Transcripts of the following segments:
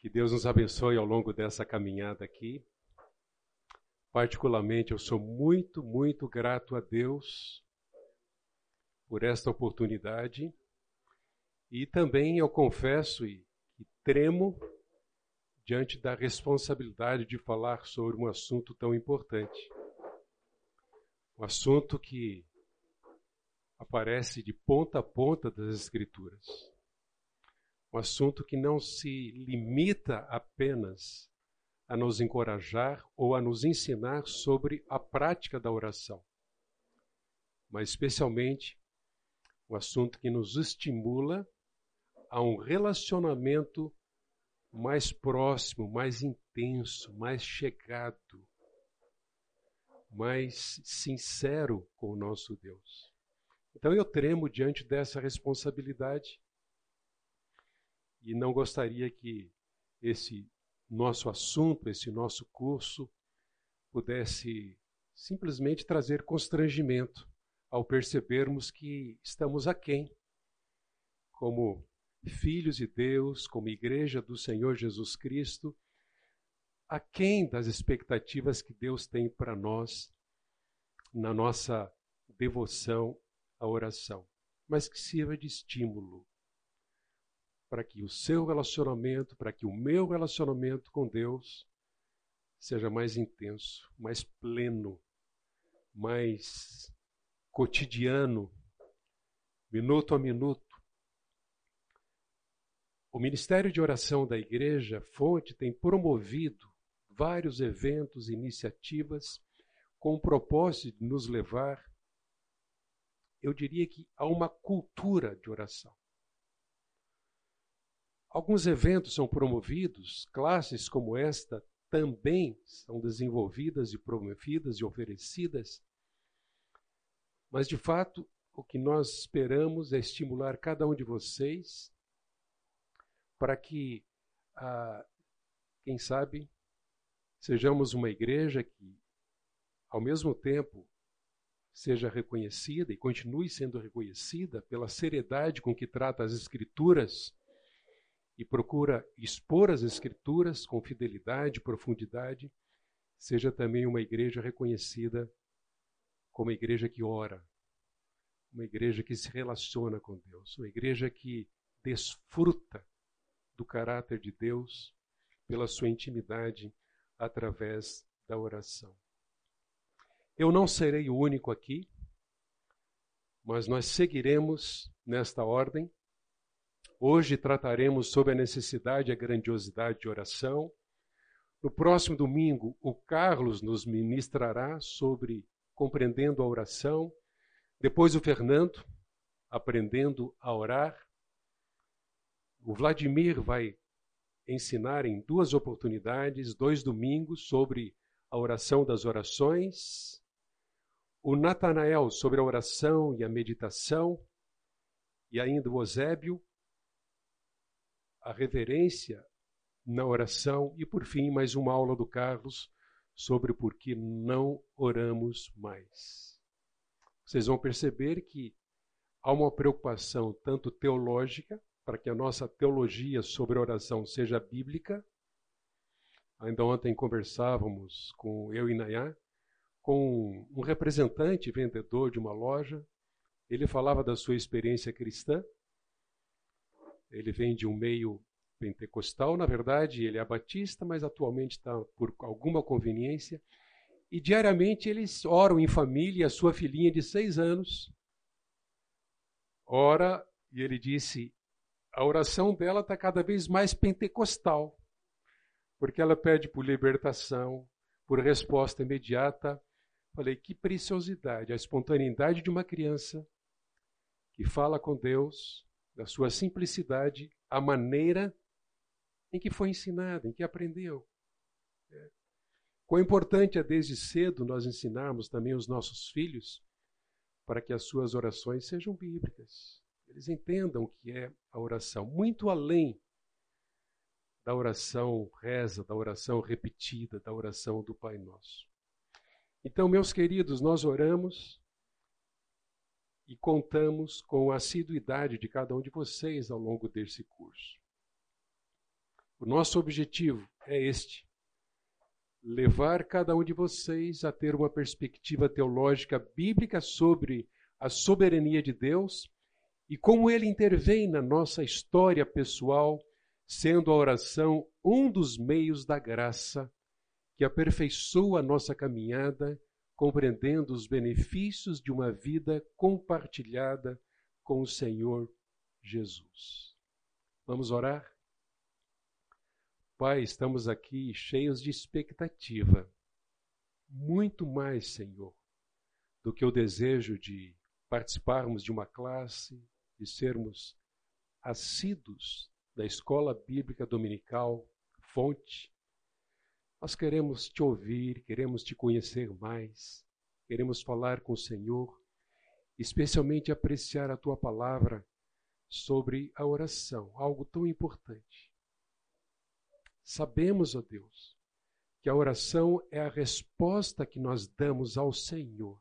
Que Deus nos abençoe ao longo dessa caminhada aqui. Particularmente, eu sou muito, muito grato a Deus por esta oportunidade. E também eu confesso e, e tremo diante da responsabilidade de falar sobre um assunto tão importante. Um assunto que aparece de ponta a ponta das Escrituras. Um assunto que não se limita apenas a nos encorajar ou a nos ensinar sobre a prática da oração, mas especialmente um assunto que nos estimula a um relacionamento mais próximo, mais intenso, mais chegado, mais sincero com o nosso Deus. Então eu tremo diante dessa responsabilidade e não gostaria que esse nosso assunto, esse nosso curso, pudesse simplesmente trazer constrangimento ao percebermos que estamos aquém, como filhos de Deus, como igreja do Senhor Jesus Cristo, aquém das expectativas que Deus tem para nós na nossa devoção à oração, mas que sirva de estímulo para que o seu relacionamento, para que o meu relacionamento com Deus seja mais intenso, mais pleno, mais cotidiano, minuto a minuto. O Ministério de Oração da Igreja Fonte tem promovido vários eventos e iniciativas com o propósito de nos levar, eu diria que, a uma cultura de oração. Alguns eventos são promovidos, classes como esta também são desenvolvidas e promovidas e oferecidas, mas de fato o que nós esperamos é estimular cada um de vocês para que, ah, quem sabe, sejamos uma igreja que, ao mesmo tempo, seja reconhecida e continue sendo reconhecida pela seriedade com que trata as Escrituras e procura expor as Escrituras com fidelidade e profundidade, seja também uma igreja reconhecida como uma igreja que ora, uma igreja que se relaciona com Deus, uma igreja que desfruta do caráter de Deus pela sua intimidade através da oração. Eu não serei o único aqui, mas nós seguiremos nesta ordem Hoje trataremos sobre a necessidade e a grandiosidade de oração. No próximo domingo, o Carlos nos ministrará sobre compreendendo a oração. Depois, o Fernando, aprendendo a orar. O Vladimir vai ensinar em duas oportunidades, dois domingos, sobre a oração das orações. O Natanael sobre a oração e a meditação. E ainda o Osébio a reverência na oração e, por fim, mais uma aula do Carlos sobre por que não oramos mais. Vocês vão perceber que há uma preocupação tanto teológica, para que a nossa teologia sobre oração seja bíblica. Ainda ontem conversávamos com eu e Nayá, com um representante vendedor de uma loja. Ele falava da sua experiência cristã ele vem de um meio pentecostal, na verdade, ele é batista, mas atualmente está por alguma conveniência. E diariamente eles oram em família, a sua filhinha de seis anos ora, e ele disse: a oração dela está cada vez mais pentecostal, porque ela pede por libertação, por resposta imediata. Falei, que preciosidade, a espontaneidade de uma criança que fala com Deus, da sua simplicidade, a maneira em que foi ensinada, em que aprendeu. É. Quão importante é desde cedo nós ensinarmos também os nossos filhos para que as suas orações sejam bíblicas. Eles entendam o que é a oração, muito além da oração reza, da oração repetida, da oração do Pai Nosso. Então, meus queridos, nós oramos e contamos com a assiduidade de cada um de vocês ao longo desse curso. O nosso objetivo é este: levar cada um de vocês a ter uma perspectiva teológica bíblica sobre a soberania de Deus e como ele intervém na nossa história pessoal, sendo a oração um dos meios da graça que aperfeiçoa a nossa caminhada, compreendendo os benefícios de uma vida compartilhada com o Senhor Jesus. Vamos orar? Pai, estamos aqui cheios de expectativa, muito mais, Senhor, do que o desejo de participarmos de uma classe, de sermos assíduos da escola bíblica dominical Fonte. Nós queremos te ouvir, queremos te conhecer mais, queremos falar com o Senhor, especialmente apreciar a tua palavra sobre a oração, algo tão importante. Sabemos, ó Deus, que a oração é a resposta que nós damos ao Senhor.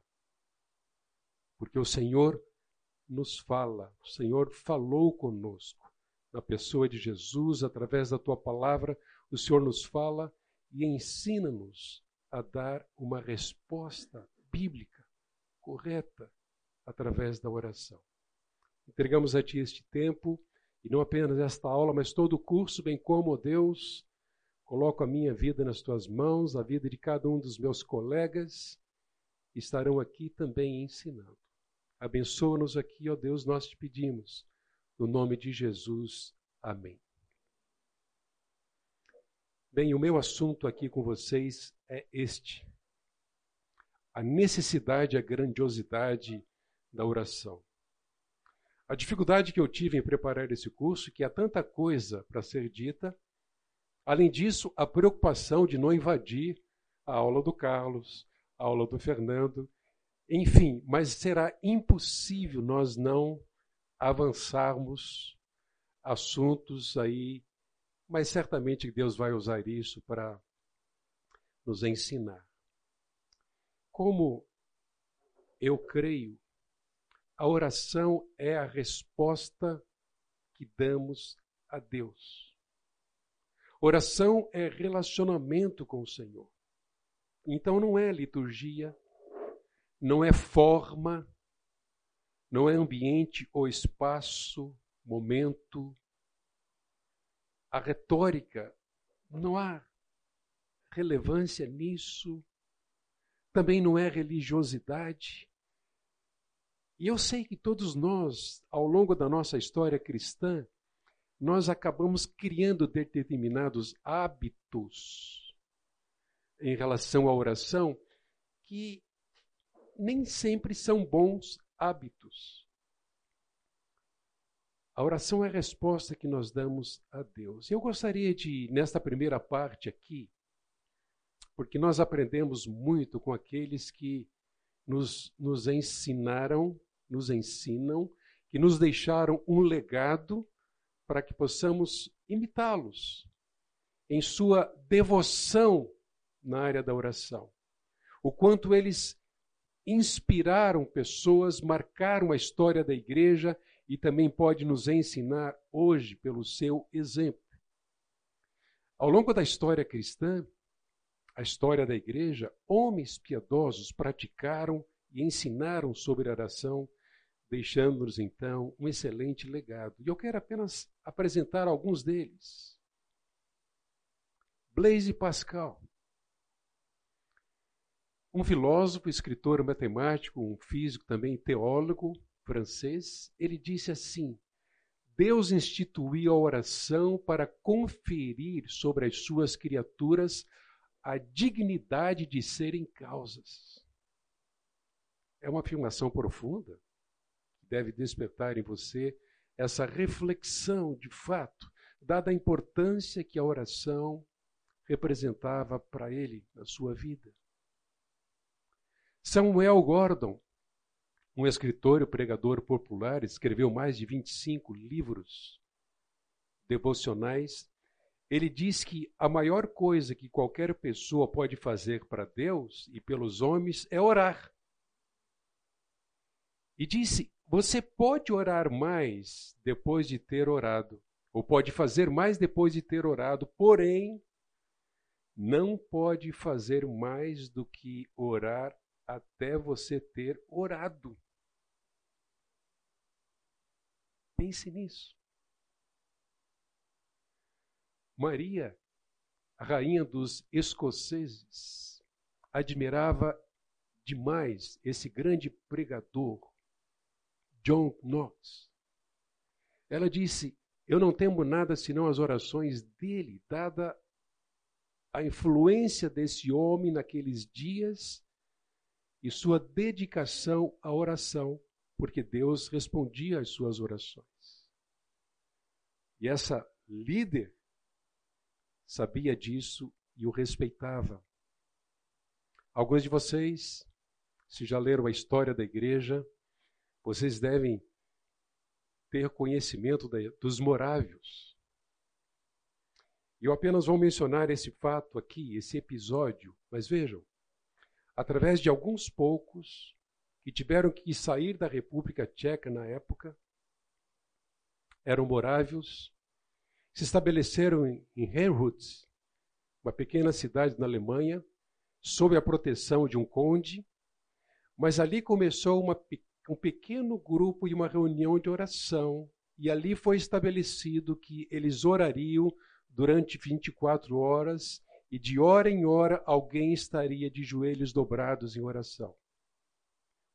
Porque o Senhor nos fala, o Senhor falou conosco. Na pessoa de Jesus, através da tua palavra, o Senhor nos fala e ensina-nos a dar uma resposta bíblica correta através da oração. Entregamos a Ti este tempo e não apenas esta aula, mas todo o curso, bem como, Deus, coloco a minha vida nas Tuas mãos, a vida de cada um dos meus colegas, estarão aqui também ensinando. Abençoa-nos aqui, ó Deus, nós te pedimos. No nome de Jesus. Amém. Bem, o meu assunto aqui com vocês é este: a necessidade, a grandiosidade da oração. A dificuldade que eu tive em preparar esse curso, que há tanta coisa para ser dita, além disso, a preocupação de não invadir a aula do Carlos, a aula do Fernando enfim, mas será impossível nós não avançarmos assuntos aí, mas certamente Deus vai usar isso para nos ensinar. Como eu creio, a oração é a resposta que damos a Deus. Oração é relacionamento com o Senhor. Então não é liturgia, não é forma, não é ambiente ou espaço, momento. A retórica, não há relevância nisso. Também não é religiosidade. E eu sei que todos nós, ao longo da nossa história cristã, nós acabamos criando determinados hábitos em relação à oração que nem sempre são bons hábitos. A oração é a resposta que nós damos a Deus. Eu gostaria de, nesta primeira parte aqui, porque nós aprendemos muito com aqueles que nos, nos ensinaram, nos ensinam, que nos deixaram um legado para que possamos imitá-los em sua devoção na área da oração. O quanto eles inspiraram pessoas, marcaram a história da igreja e também pode nos ensinar hoje pelo seu exemplo. Ao longo da história cristã, a história da igreja, homens piedosos praticaram e ensinaram sobre a oração, deixando-nos então um excelente legado. E eu quero apenas apresentar alguns deles. Blaise Pascal, um filósofo, escritor, matemático, um físico também, teólogo francês, ele disse assim: Deus instituiu a oração para conferir sobre as suas criaturas a dignidade de serem causas. É uma afirmação profunda que deve despertar em você essa reflexão de fato, dada a importância que a oração representava para ele na sua vida. Samuel Gordon, um escritor e pregador popular, escreveu mais de 25 livros devocionais. Ele diz que a maior coisa que qualquer pessoa pode fazer para Deus e pelos homens é orar. E disse: Você pode orar mais depois de ter orado, ou pode fazer mais depois de ter orado, porém, não pode fazer mais do que orar até você ter orado. Pense nisso. Maria, a rainha dos escoceses, admirava demais esse grande pregador, John Knox. Ela disse: Eu não temo nada senão as orações dele, dada a influência desse homem naqueles dias e sua dedicação à oração, porque Deus respondia às suas orações. E essa líder sabia disso e o respeitava. Alguns de vocês, se já leram a história da igreja, vocês devem ter conhecimento dos morávios. Eu apenas vou mencionar esse fato aqui, esse episódio, mas vejam, através de alguns poucos que tiveram que sair da República Tcheca na época, eram morávios, se estabeleceram em Herrhut, uma pequena cidade na Alemanha, sob a proteção de um conde, mas ali começou uma, um pequeno grupo e uma reunião de oração, e ali foi estabelecido que eles orariam durante 24 horas e de hora em hora alguém estaria de joelhos dobrados em oração.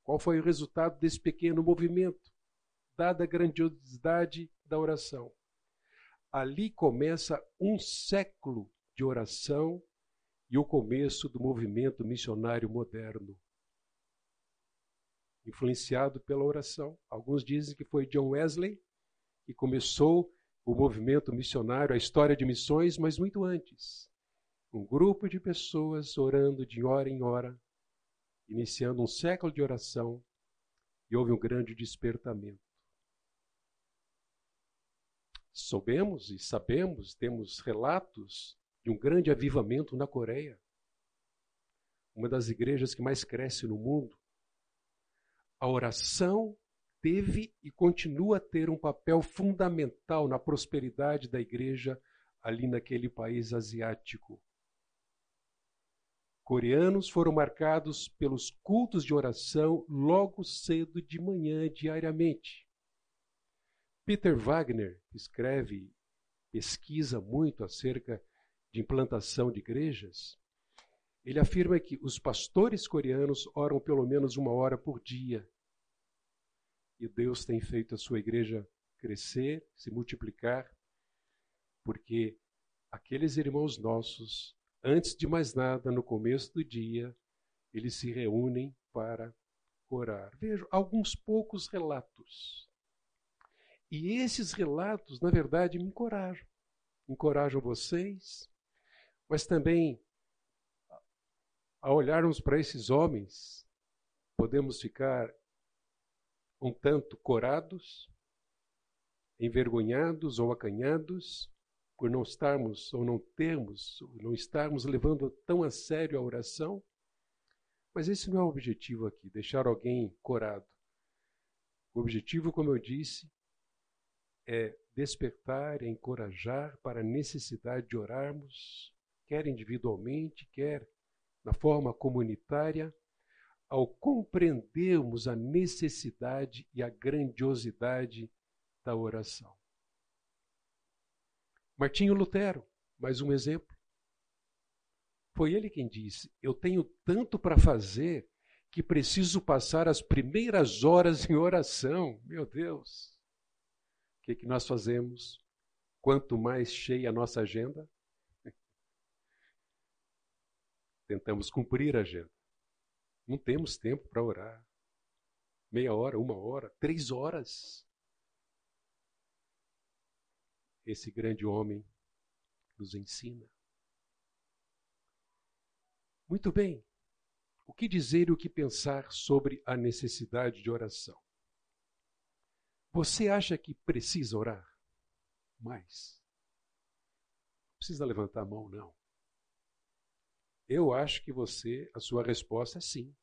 Qual foi o resultado desse pequeno movimento, dada a grandiosidade da oração? Ali começa um século de oração e o começo do movimento missionário moderno. Influenciado pela oração. Alguns dizem que foi John Wesley que começou o movimento missionário, a história de missões, mas muito antes. Um grupo de pessoas orando de hora em hora, iniciando um século de oração, e houve um grande despertamento. Soubemos e sabemos, temos relatos de um grande avivamento na Coreia, uma das igrejas que mais cresce no mundo. A oração teve e continua a ter um papel fundamental na prosperidade da igreja ali naquele país asiático. Coreanos foram marcados pelos cultos de oração logo cedo de manhã, diariamente. Peter Wagner escreve, pesquisa muito acerca de implantação de igrejas. Ele afirma que os pastores coreanos oram pelo menos uma hora por dia. E Deus tem feito a sua igreja crescer, se multiplicar, porque aqueles irmãos nossos, antes de mais nada, no começo do dia, eles se reúnem para orar. Vejo alguns poucos relatos e esses relatos, na verdade, me encorajam. Encorajam vocês, mas também, ao olharmos para esses homens, podemos ficar um tanto corados, envergonhados ou acanhados por não estarmos ou não termos, ou não estarmos levando tão a sério a oração. Mas esse não é o objetivo aqui, deixar alguém corado. O objetivo, como eu disse, é despertar, é encorajar para a necessidade de orarmos, quer individualmente, quer na forma comunitária, ao compreendermos a necessidade e a grandiosidade da oração. Martinho Lutero, mais um exemplo. Foi ele quem disse: Eu tenho tanto para fazer que preciso passar as primeiras horas em oração. Meu Deus! que, que nós fazemos? Quanto mais cheia a nossa agenda, tentamos cumprir a agenda. Não temos tempo para orar. Meia hora, uma hora, três horas. Esse grande homem nos ensina. Muito bem. O que dizer e o que pensar sobre a necessidade de oração? Você acha que precisa orar mais? Não precisa levantar a mão, não. Eu acho que você, a sua resposta é sim.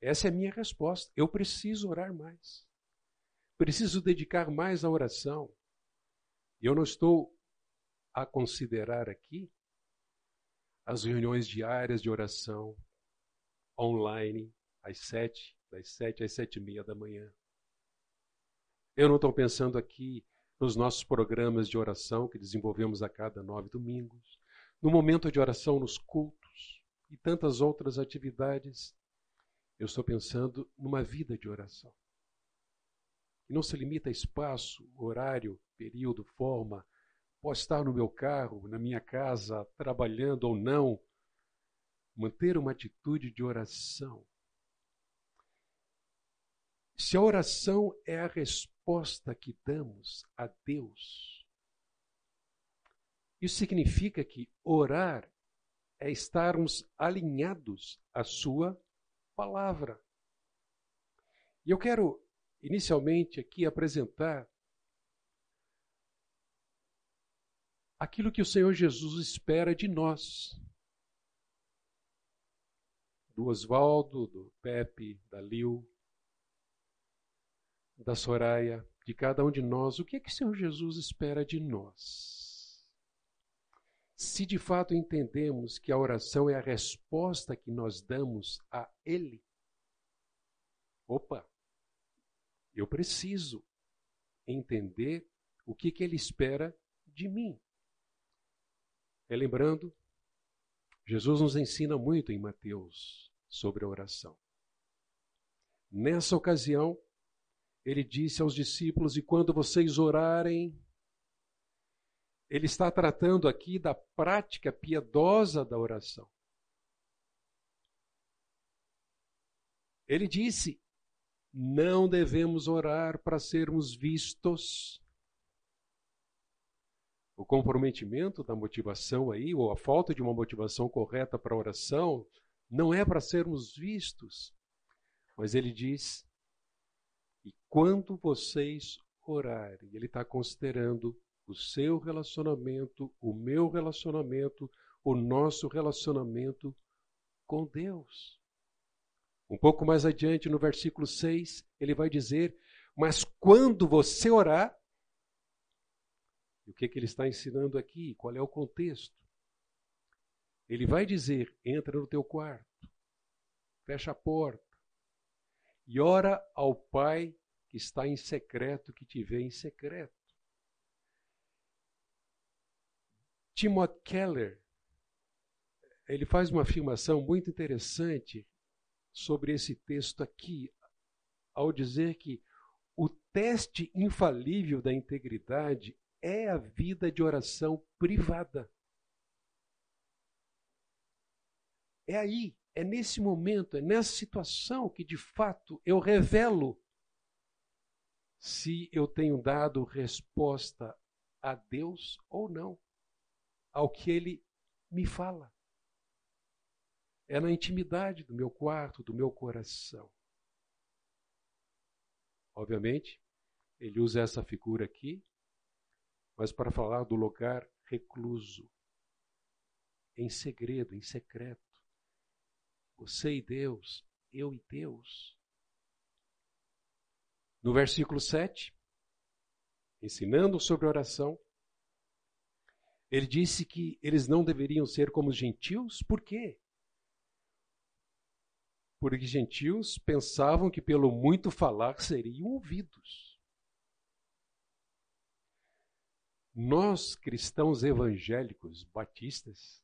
Essa é a minha resposta. Eu preciso orar mais. Preciso dedicar mais à oração. Eu não estou a considerar aqui as reuniões diárias de oração online às sete, das sete às sete e meia da manhã. Eu não estou pensando aqui nos nossos programas de oração que desenvolvemos a cada nove domingos, no momento de oração nos cultos e tantas outras atividades. Eu estou pensando numa vida de oração. E não se limita a espaço, horário, período, forma. Posso estar no meu carro, na minha casa, trabalhando ou não. Manter uma atitude de oração. Se a oração é a resposta que damos a Deus, isso significa que orar é estarmos alinhados à Sua palavra. E eu quero inicialmente aqui apresentar aquilo que o Senhor Jesus espera de nós. Do Oswaldo, do Pepe, da Lil, da Soraya, de cada um de nós, o que é que o Senhor Jesus espera de nós? Se de fato entendemos que a oração é a resposta que nós damos a Ele, opa, eu preciso entender o que, que Ele espera de mim. Relembrando, Jesus nos ensina muito em Mateus sobre a oração. Nessa ocasião, ele disse aos discípulos: E quando vocês orarem, ele está tratando aqui da prática piedosa da oração. Ele disse: Não devemos orar para sermos vistos. O comprometimento da motivação aí, ou a falta de uma motivação correta para a oração, não é para sermos vistos. Mas ele diz e quando vocês orarem, ele está considerando o seu relacionamento, o meu relacionamento, o nosso relacionamento com Deus. Um pouco mais adiante, no versículo 6, ele vai dizer: Mas quando você orar, o que, que ele está ensinando aqui? Qual é o contexto? Ele vai dizer: entra no teu quarto, fecha a porta, e ora ao Pai que está em secreto, que te vê em secreto. Timothy Keller, ele faz uma afirmação muito interessante sobre esse texto aqui, ao dizer que o teste infalível da integridade é a vida de oração privada. É aí é nesse momento, é nessa situação que de fato eu revelo se eu tenho dado resposta a Deus ou não, ao que Ele me fala. É na intimidade do meu quarto, do meu coração. Obviamente, ele usa essa figura aqui, mas para falar do lugar recluso, em segredo, em secreto. Você e Deus, eu e Deus. No versículo 7, ensinando sobre oração, ele disse que eles não deveriam ser como os gentios, por quê? Porque gentios pensavam que pelo muito falar seriam ouvidos. Nós, cristãos evangélicos batistas,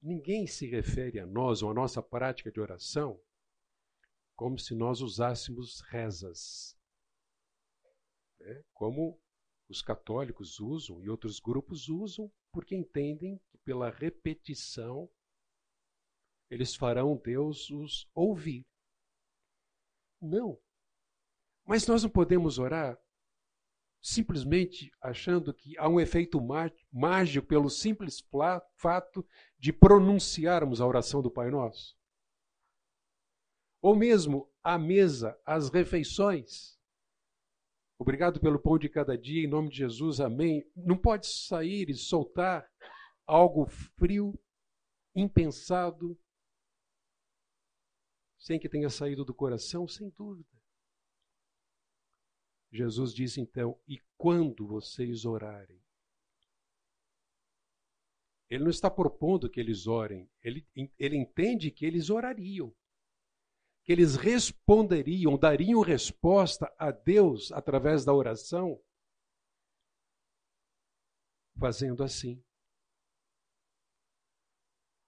Ninguém se refere a nós ou a nossa prática de oração como se nós usássemos rezas. Né? Como os católicos usam e outros grupos usam, porque entendem que pela repetição eles farão Deus os ouvir. Não. Mas nós não podemos orar simplesmente achando que há um efeito mágico pelo simples fato de pronunciarmos a oração do Pai Nosso? Ou mesmo à mesa, às refeições. Obrigado pelo pão de cada dia, em nome de Jesus, amém. Não pode sair e soltar algo frio, impensado, sem que tenha saído do coração, sem dúvida. Jesus disse então: E quando vocês orarem? Ele não está propondo que eles orem, ele, ele entende que eles orariam, que eles responderiam, dariam resposta a Deus através da oração, fazendo assim.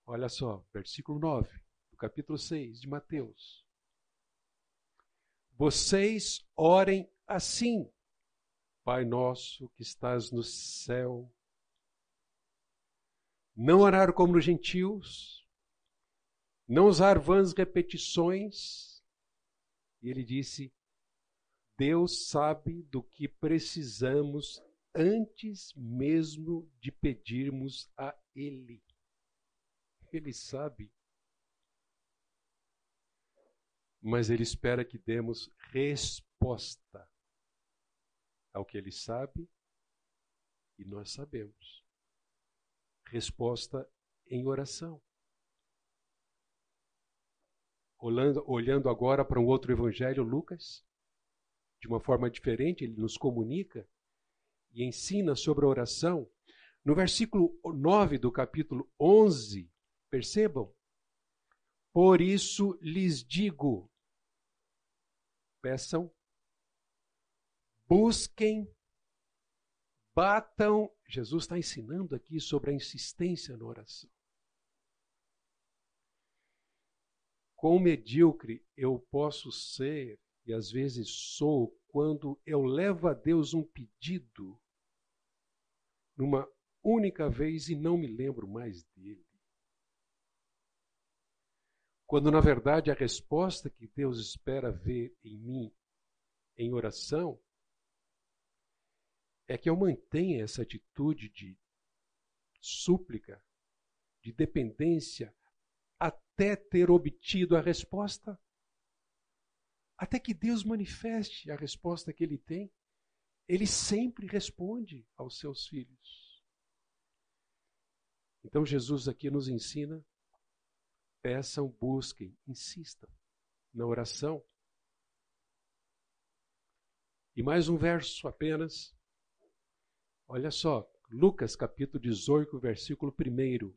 Olha só, versículo 9, do capítulo 6 de Mateus. Vocês orem assim, Pai nosso que estás no céu, não orar como os gentios, não usar vãs repetições. E ele disse: Deus sabe do que precisamos antes mesmo de pedirmos a Ele. Ele sabe. Mas Ele espera que demos resposta ao que Ele sabe e nós sabemos resposta em oração. Olhando, olhando agora para um outro evangelho, Lucas, de uma forma diferente, ele nos comunica e ensina sobre a oração. No versículo 9 do capítulo 11, percebam? Por isso lhes digo: peçam, busquem, batam. Jesus está ensinando aqui sobre a insistência na oração. Quão medíocre eu posso ser, e às vezes sou, quando eu levo a Deus um pedido numa única vez e não me lembro mais dele. Quando na verdade a resposta que Deus espera ver em mim em oração é que eu mantenha essa atitude de súplica, de dependência, até ter obtido a resposta. Até que Deus manifeste a resposta que Ele tem. Ele sempre responde aos seus filhos. Então Jesus aqui nos ensina: peçam, busquem, insistam na oração. E mais um verso apenas, Olha só, Lucas capítulo 18, versículo 1.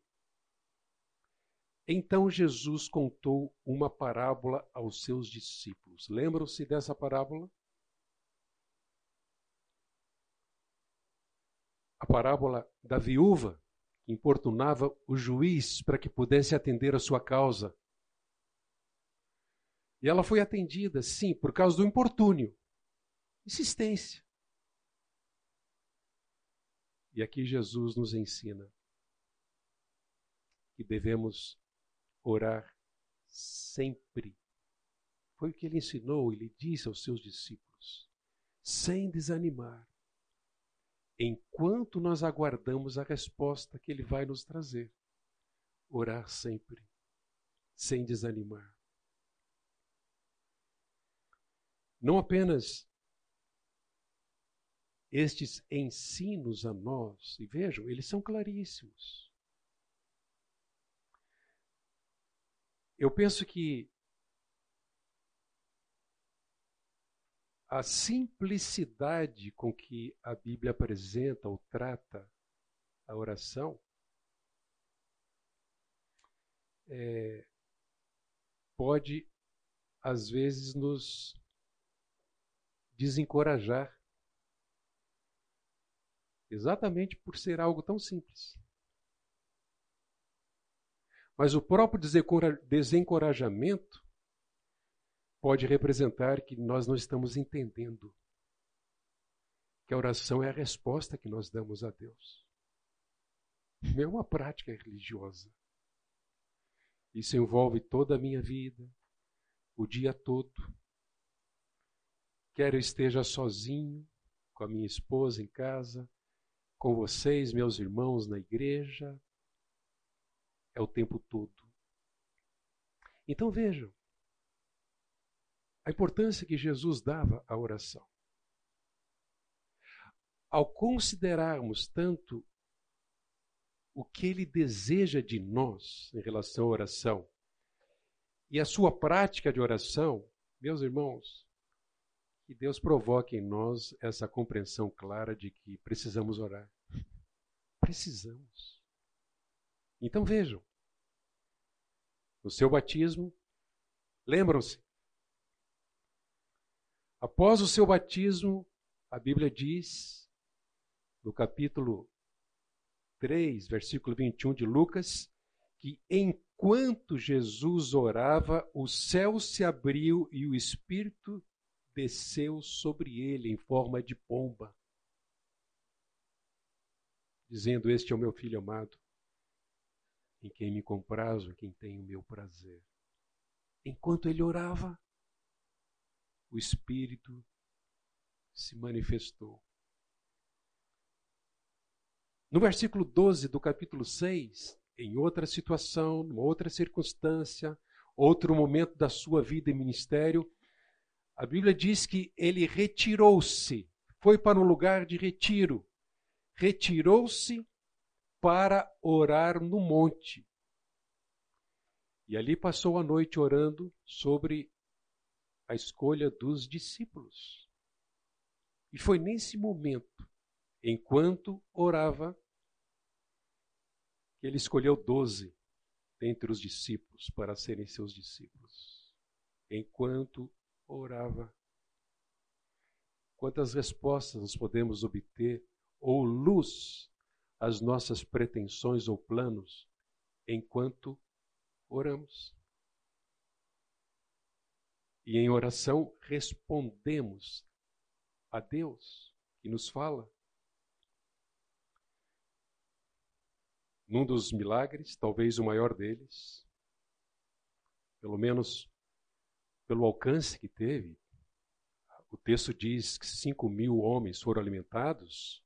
Então Jesus contou uma parábola aos seus discípulos. Lembram-se dessa parábola? A parábola da viúva que importunava o juiz para que pudesse atender a sua causa. E ela foi atendida, sim, por causa do importúnio, insistência. E aqui Jesus nos ensina que devemos orar sempre. Foi o que ele ensinou, ele disse aos seus discípulos, sem desanimar, enquanto nós aguardamos a resposta que ele vai nos trazer. Orar sempre, sem desanimar. Não apenas estes ensinos a nós, e vejam, eles são claríssimos. Eu penso que a simplicidade com que a Bíblia apresenta ou trata a oração é, pode, às vezes, nos desencorajar exatamente por ser algo tão simples. Mas o próprio desencorajamento pode representar que nós não estamos entendendo que a oração é a resposta que nós damos a Deus. Não é uma prática religiosa. Isso envolve toda a minha vida, o dia todo. Quer eu esteja sozinho, com a minha esposa em casa, com vocês, meus irmãos, na igreja, é o tempo todo. Então vejam a importância que Jesus dava à oração. Ao considerarmos tanto o que ele deseja de nós em relação à oração e a sua prática de oração, meus irmãos, que Deus provoque em nós essa compreensão clara de que precisamos orar. Precisamos. Então vejam, no seu batismo, lembram-se, após o seu batismo, a Bíblia diz, no capítulo 3, versículo 21 de Lucas, que enquanto Jesus orava, o céu se abriu e o Espírito desceu sobre ele em forma de pomba, dizendo: Este é o meu filho amado, em quem me comprazo, em quem tenho o meu prazer. Enquanto ele orava, o Espírito se manifestou. No versículo 12 do capítulo 6, em outra situação, numa outra circunstância, outro momento da sua vida e ministério, a Bíblia diz que ele retirou-se, foi para um lugar de retiro, retirou-se para orar no monte. E ali passou a noite orando sobre a escolha dos discípulos. E foi nesse momento, enquanto orava, que ele escolheu doze dentre os discípulos para serem seus discípulos. Enquanto orava. Quantas respostas nós podemos obter ou luz as nossas pretensões ou planos enquanto oramos. E em oração respondemos a Deus que nos fala. Num dos milagres, talvez o maior deles, pelo menos pelo alcance que teve, o texto diz que cinco mil homens foram alimentados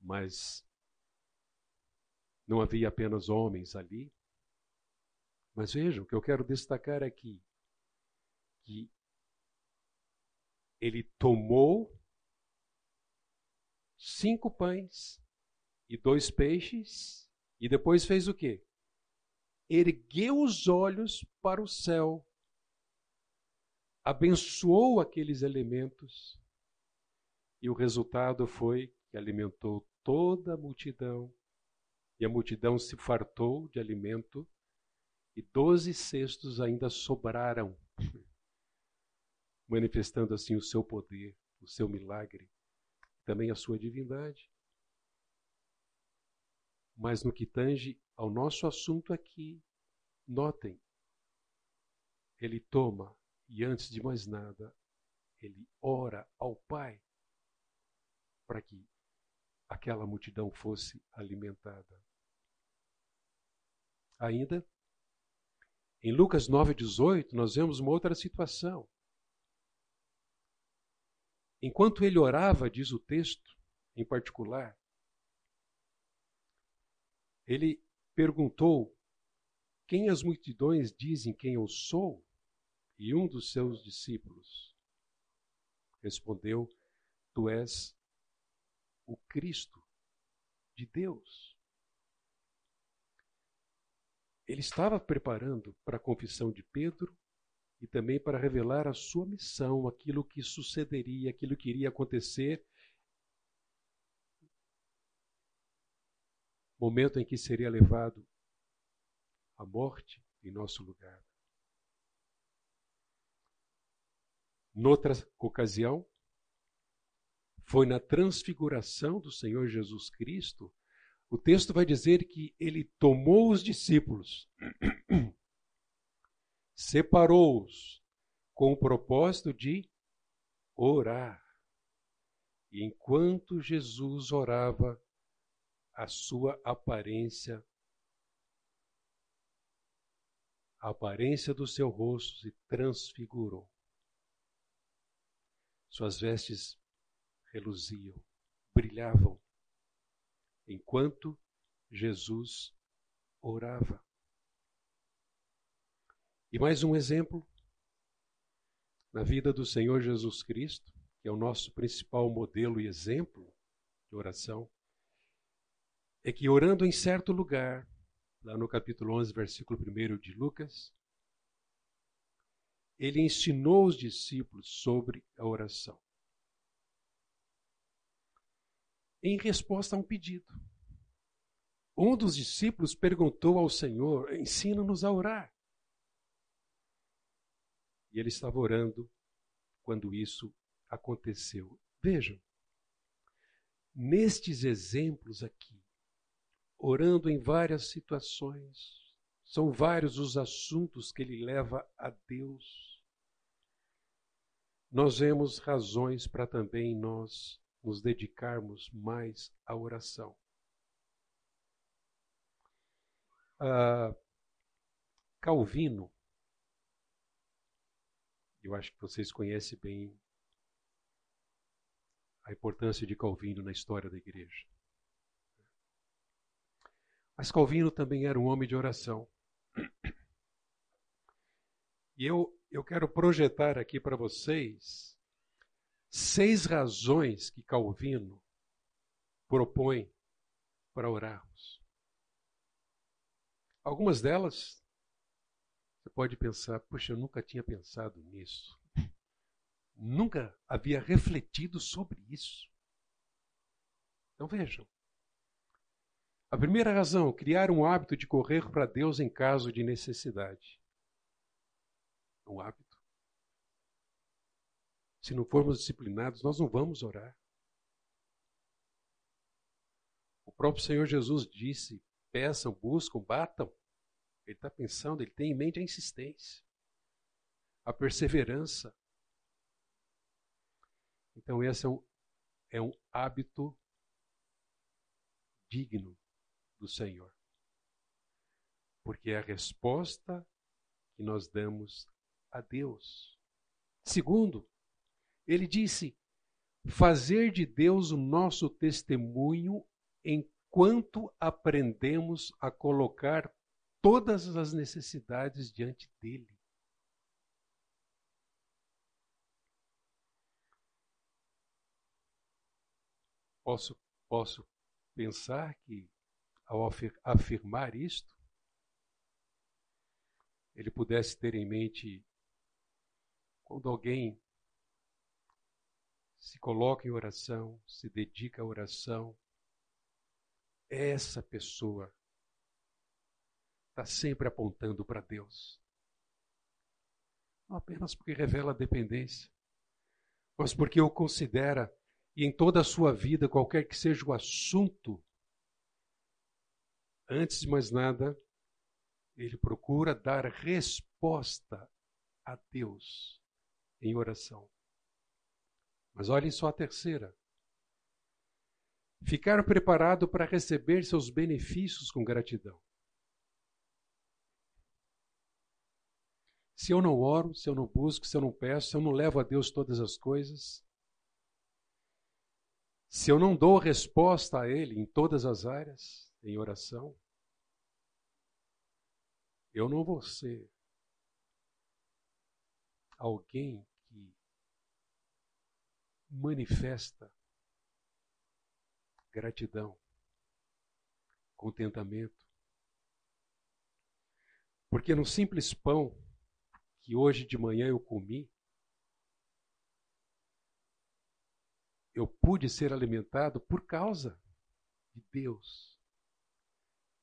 mas não havia apenas homens ali. Mas vejam, o que eu quero destacar aqui, que ele tomou cinco pães e dois peixes, e depois fez o quê? Ergueu os olhos para o céu, abençoou aqueles elementos, e o resultado foi que alimentou toda a multidão, e a multidão se fartou de alimento, e doze cestos ainda sobraram, manifestando assim o seu poder, o seu milagre, também a sua divindade. Mas no que tange ao nosso assunto aqui, notem, ele toma e antes de mais nada, ele ora ao Pai para que aquela multidão fosse alimentada. Ainda, em Lucas 9,18, nós vemos uma outra situação. Enquanto ele orava, diz o texto, em particular, ele perguntou: Quem as multidões dizem quem eu sou? E um dos seus discípulos respondeu: Tu és o Cristo de Deus. Ele estava preparando para a confissão de Pedro e também para revelar a sua missão, aquilo que sucederia, aquilo que iria acontecer. Momento em que seria levado à morte em nosso lugar. Noutra ocasião, foi na transfiguração do Senhor Jesus Cristo, o texto vai dizer que ele tomou os discípulos, separou-os com o propósito de orar. E enquanto Jesus orava, a sua aparência, a aparência do seu rosto se transfigurou. Suas vestes reluziam, brilhavam, enquanto Jesus orava. E mais um exemplo na vida do Senhor Jesus Cristo, que é o nosso principal modelo e exemplo de oração, é que orando em certo lugar, lá no capítulo 11, versículo 1 de Lucas, ele ensinou os discípulos sobre a oração. Em resposta a um pedido. Um dos discípulos perguntou ao Senhor: Ensina-nos a orar. E ele estava orando quando isso aconteceu. Vejam, nestes exemplos aqui, orando em várias situações, são vários os assuntos que ele leva a Deus. Nós vemos razões para também nós nos dedicarmos mais à oração. Ah, Calvino, eu acho que vocês conhecem bem a importância de Calvino na história da igreja. Mas Calvino também era um homem de oração. E eu, eu quero projetar aqui para vocês seis razões que Calvino propõe para orarmos. Algumas delas você pode pensar, puxa, eu nunca tinha pensado nisso. Nunca havia refletido sobre isso. Então vejam. A primeira razão, criar um hábito de correr para Deus em caso de necessidade. Um hábito. Se não formos disciplinados, nós não vamos orar. O próprio Senhor Jesus disse: peçam, buscam, batam. Ele está pensando, ele tem em mente a insistência, a perseverança. Então, esse é um, é um hábito digno do Senhor. Porque é a resposta que nós damos a Deus. Segundo, ele disse: fazer de Deus o nosso testemunho enquanto aprendemos a colocar todas as necessidades diante dele. Posso, posso pensar que, ao afirmar isto, ele pudesse ter em mente quando alguém se coloca em oração, se dedica à oração, essa pessoa está sempre apontando para Deus. Não apenas porque revela dependência, mas porque o considera, e em toda a sua vida, qualquer que seja o assunto, antes de mais nada, ele procura dar resposta a Deus em oração. Mas olhem só a terceira. Ficar preparado para receber seus benefícios com gratidão. Se eu não oro, se eu não busco, se eu não peço, se eu não levo a Deus todas as coisas, se eu não dou resposta a Ele em todas as áreas, em oração, eu não vou ser alguém manifesta gratidão, contentamento. Porque no simples pão que hoje de manhã eu comi, eu pude ser alimentado por causa de Deus,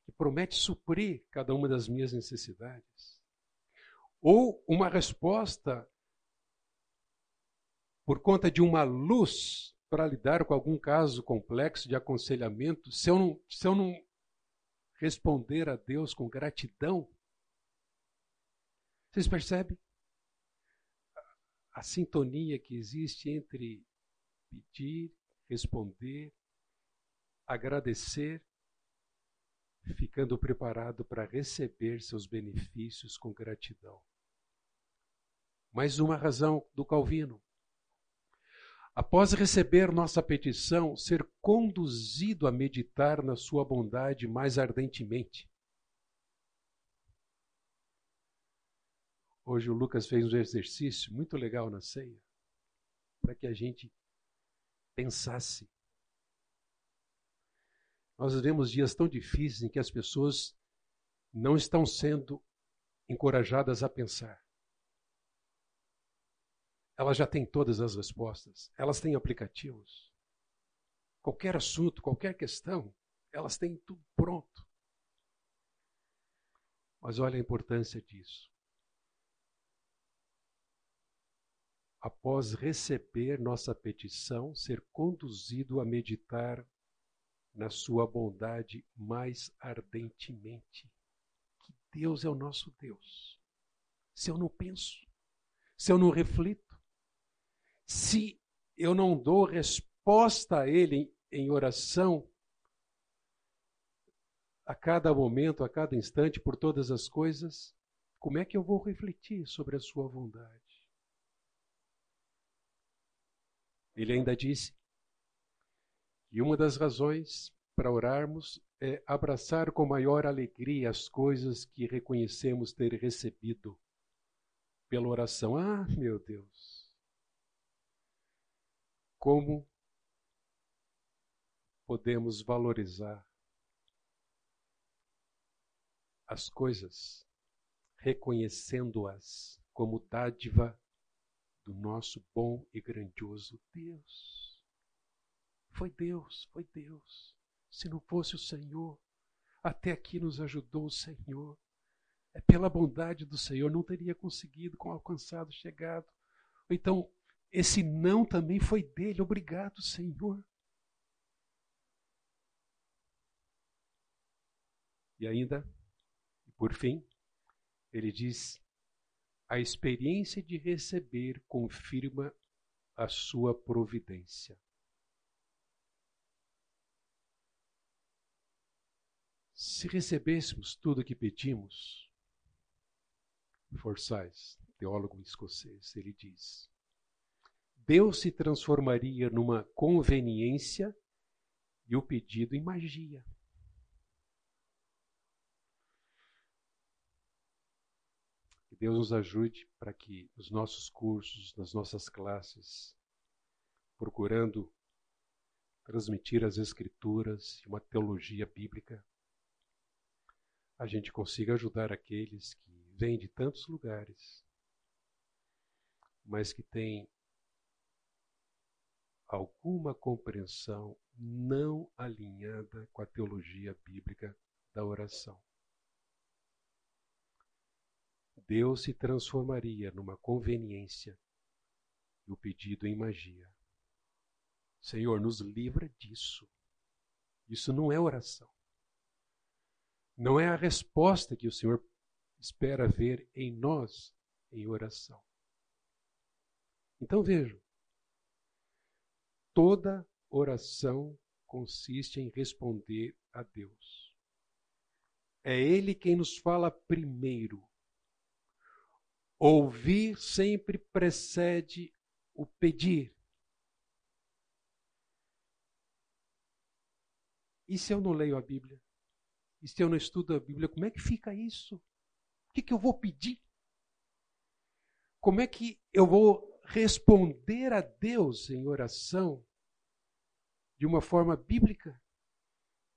que promete suprir cada uma das minhas necessidades. Ou uma resposta por conta de uma luz para lidar com algum caso complexo de aconselhamento, se eu não, se eu não responder a Deus com gratidão, vocês percebem? A sintonia que existe entre pedir, responder, agradecer, ficando preparado para receber seus benefícios com gratidão. Mais uma razão do Calvino. Após receber nossa petição, ser conduzido a meditar na sua bondade mais ardentemente. Hoje o Lucas fez um exercício muito legal na ceia, para que a gente pensasse. Nós vivemos dias tão difíceis em que as pessoas não estão sendo encorajadas a pensar. Elas já têm todas as respostas, elas têm aplicativos. Qualquer assunto, qualquer questão, elas têm tudo pronto. Mas olha a importância disso. Após receber nossa petição, ser conduzido a meditar na sua bondade mais ardentemente. Que Deus é o nosso Deus. Se eu não penso, se eu não reflito, se eu não dou resposta a Ele em oração, a cada momento, a cada instante, por todas as coisas, como é que eu vou refletir sobre a Sua bondade? Ele ainda disse e uma das razões para orarmos é abraçar com maior alegria as coisas que reconhecemos ter recebido pela oração. Ah, meu Deus! Como podemos valorizar as coisas reconhecendo-as como dádiva do nosso bom e grandioso Deus. Foi Deus, foi Deus. Se não fosse o Senhor, até aqui nos ajudou o Senhor. É pela bondade do Senhor, não teria conseguido com alcançado, chegado. Então, esse não também foi dele. Obrigado, Senhor. E ainda, por fim, ele diz: a experiência de receber confirma a sua providência. Se recebêssemos tudo o que pedimos, Forsyth, teólogo escocês, ele diz: Deus se transformaria numa conveniência e o pedido em magia. Deus nos ajude para que os nossos cursos, nas nossas classes, procurando transmitir as Escrituras e uma teologia bíblica, a gente consiga ajudar aqueles que vêm de tantos lugares, mas que têm alguma compreensão não alinhada com a teologia bíblica da oração. Deus se transformaria numa conveniência e o pedido em magia. Senhor, nos livra disso. Isso não é oração. Não é a resposta que o Senhor espera ver em nós em oração. Então vejam, toda oração consiste em responder a Deus. É Ele quem nos fala primeiro Ouvir sempre precede o pedir. E se eu não leio a Bíblia? E se eu não estudo a Bíblia, como é que fica isso? O que, que eu vou pedir? Como é que eu vou responder a Deus em oração de uma forma bíblica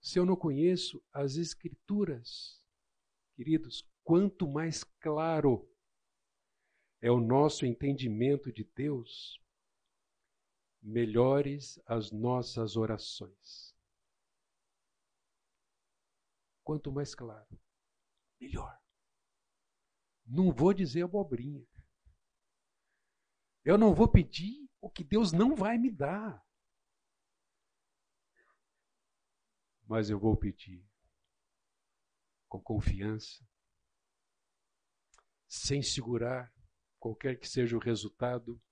se eu não conheço as Escrituras? Queridos, quanto mais claro é o nosso entendimento de Deus, melhores as nossas orações. Quanto mais claro, melhor. Não vou dizer abobrinha. Eu não vou pedir o que Deus não vai me dar. Mas eu vou pedir com confiança, sem segurar, qualquer que seja o resultado,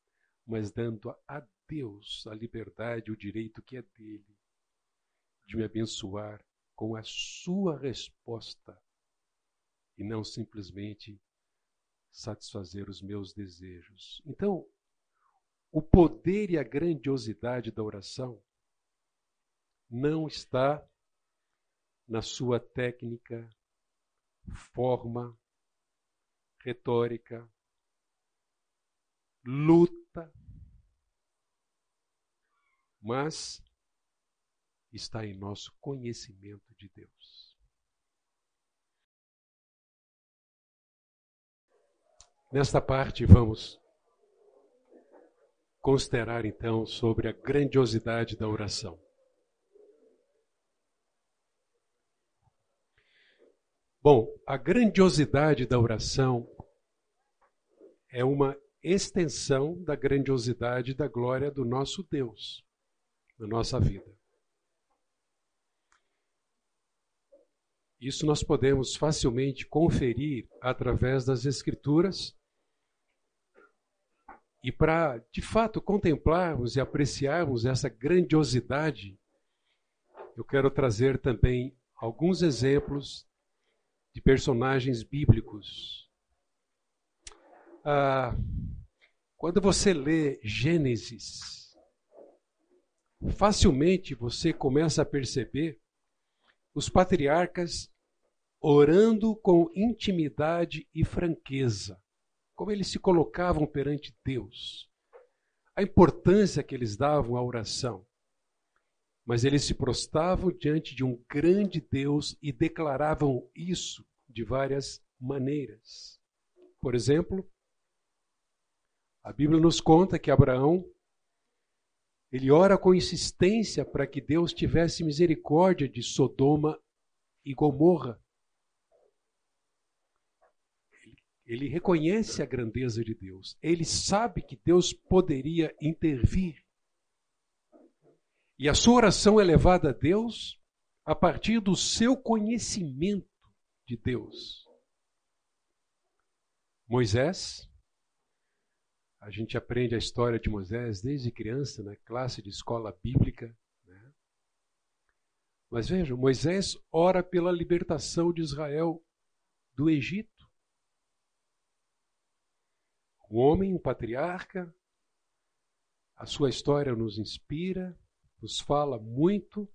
mas dando a Deus a liberdade, o direito que é dele de me abençoar com a sua resposta e não simplesmente satisfazer os meus desejos. Então, o poder e a grandiosidade da oração não está na sua técnica, forma, retórica, luta, mas está em nosso conhecimento de Deus. Nesta parte, vamos considerar então sobre a grandiosidade da oração. Bom, a grandiosidade da oração é uma extensão da grandiosidade da glória do nosso Deus na nossa vida. Isso nós podemos facilmente conferir através das Escrituras. E para, de fato, contemplarmos e apreciarmos essa grandiosidade, eu quero trazer também alguns exemplos de personagens bíblicos. Ah, quando você lê Gênesis, facilmente você começa a perceber os patriarcas orando com intimidade e franqueza, como eles se colocavam perante Deus, a importância que eles davam à oração. Mas eles se prostravam diante de um grande Deus e declaravam isso de várias maneiras. Por exemplo, a Bíblia nos conta que Abraão ele ora com insistência para que Deus tivesse misericórdia de Sodoma e Gomorra. Ele reconhece a grandeza de Deus. Ele sabe que Deus poderia intervir. E a sua oração é levada a Deus a partir do seu conhecimento de Deus. Moisés a gente aprende a história de Moisés desde criança, na classe de escola bíblica. Né? Mas vejam, Moisés ora pela libertação de Israel do Egito. Um homem, um patriarca, a sua história nos inspira, nos fala muito,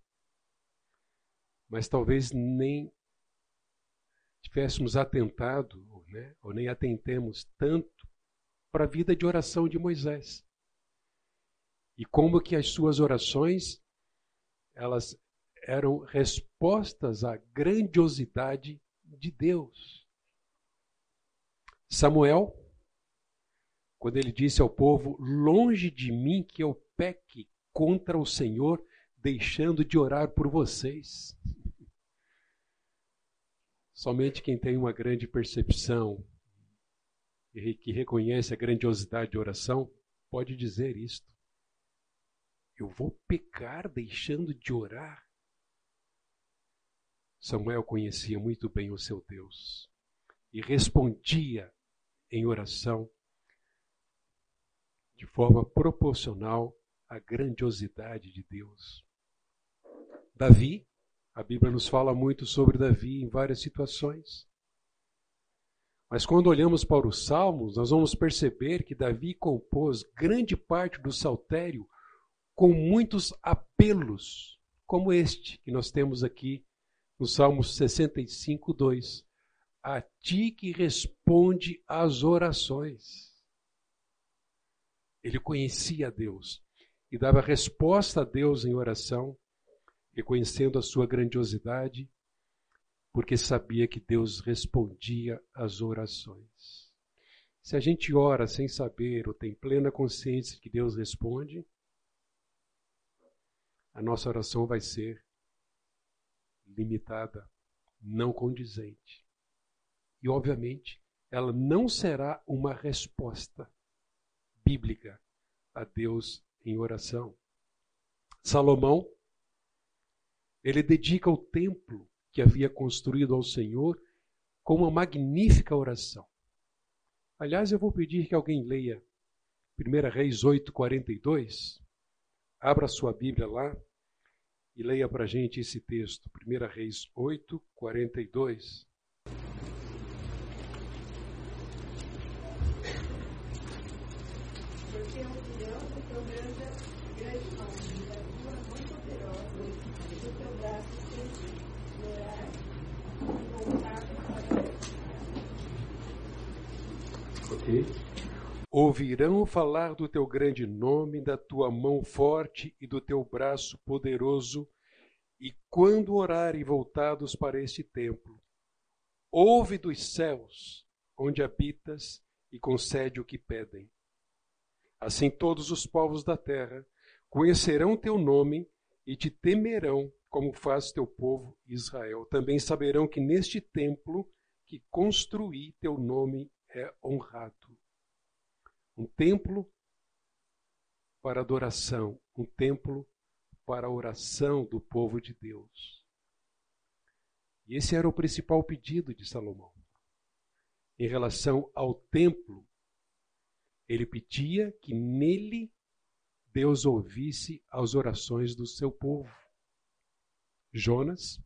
mas talvez nem tivéssemos atentado, né, ou nem atentemos tanto para a vida de oração de Moisés. E como que as suas orações elas eram respostas à grandiosidade de Deus. Samuel, quando ele disse ao povo: Longe de mim que eu peque contra o Senhor, deixando de orar por vocês. Somente quem tem uma grande percepção que reconhece a grandiosidade de oração, pode dizer isto. Eu vou pecar deixando de orar? Samuel conhecia muito bem o seu Deus e respondia em oração de forma proporcional à grandiosidade de Deus. Davi, a Bíblia nos fala muito sobre Davi em várias situações. Mas quando olhamos para os Salmos, nós vamos perceber que Davi compôs grande parte do saltério com muitos apelos, como este que nós temos aqui no Salmo 65, 2. A ti que responde às orações. Ele conhecia Deus e dava resposta a Deus em oração, reconhecendo a sua grandiosidade porque sabia que Deus respondia às orações. Se a gente ora sem saber ou tem plena consciência que Deus responde, a nossa oração vai ser limitada, não condizente. E, obviamente, ela não será uma resposta bíblica a Deus em oração. Salomão, ele dedica o templo que havia construído ao Senhor com uma magnífica oração. Aliás, eu vou pedir que alguém leia 1 Reis 8, 42. Abra sua Bíblia lá e leia para a gente esse texto. 1 Reis 8, 42. Ouvirão falar do teu grande nome, da tua mão forte e do teu braço poderoso, e quando orarem voltados para este templo, ouve dos céus, onde habitas, e concede o que pedem. Assim todos os povos da terra conhecerão teu nome e te temerão, como faz teu povo Israel. Também saberão que neste templo que construí teu nome é honrado. Um templo para adoração, um templo para a oração do povo de Deus. E esse era o principal pedido de Salomão. Em relação ao templo, ele pedia que nele Deus ouvisse as orações do seu povo. Jonas,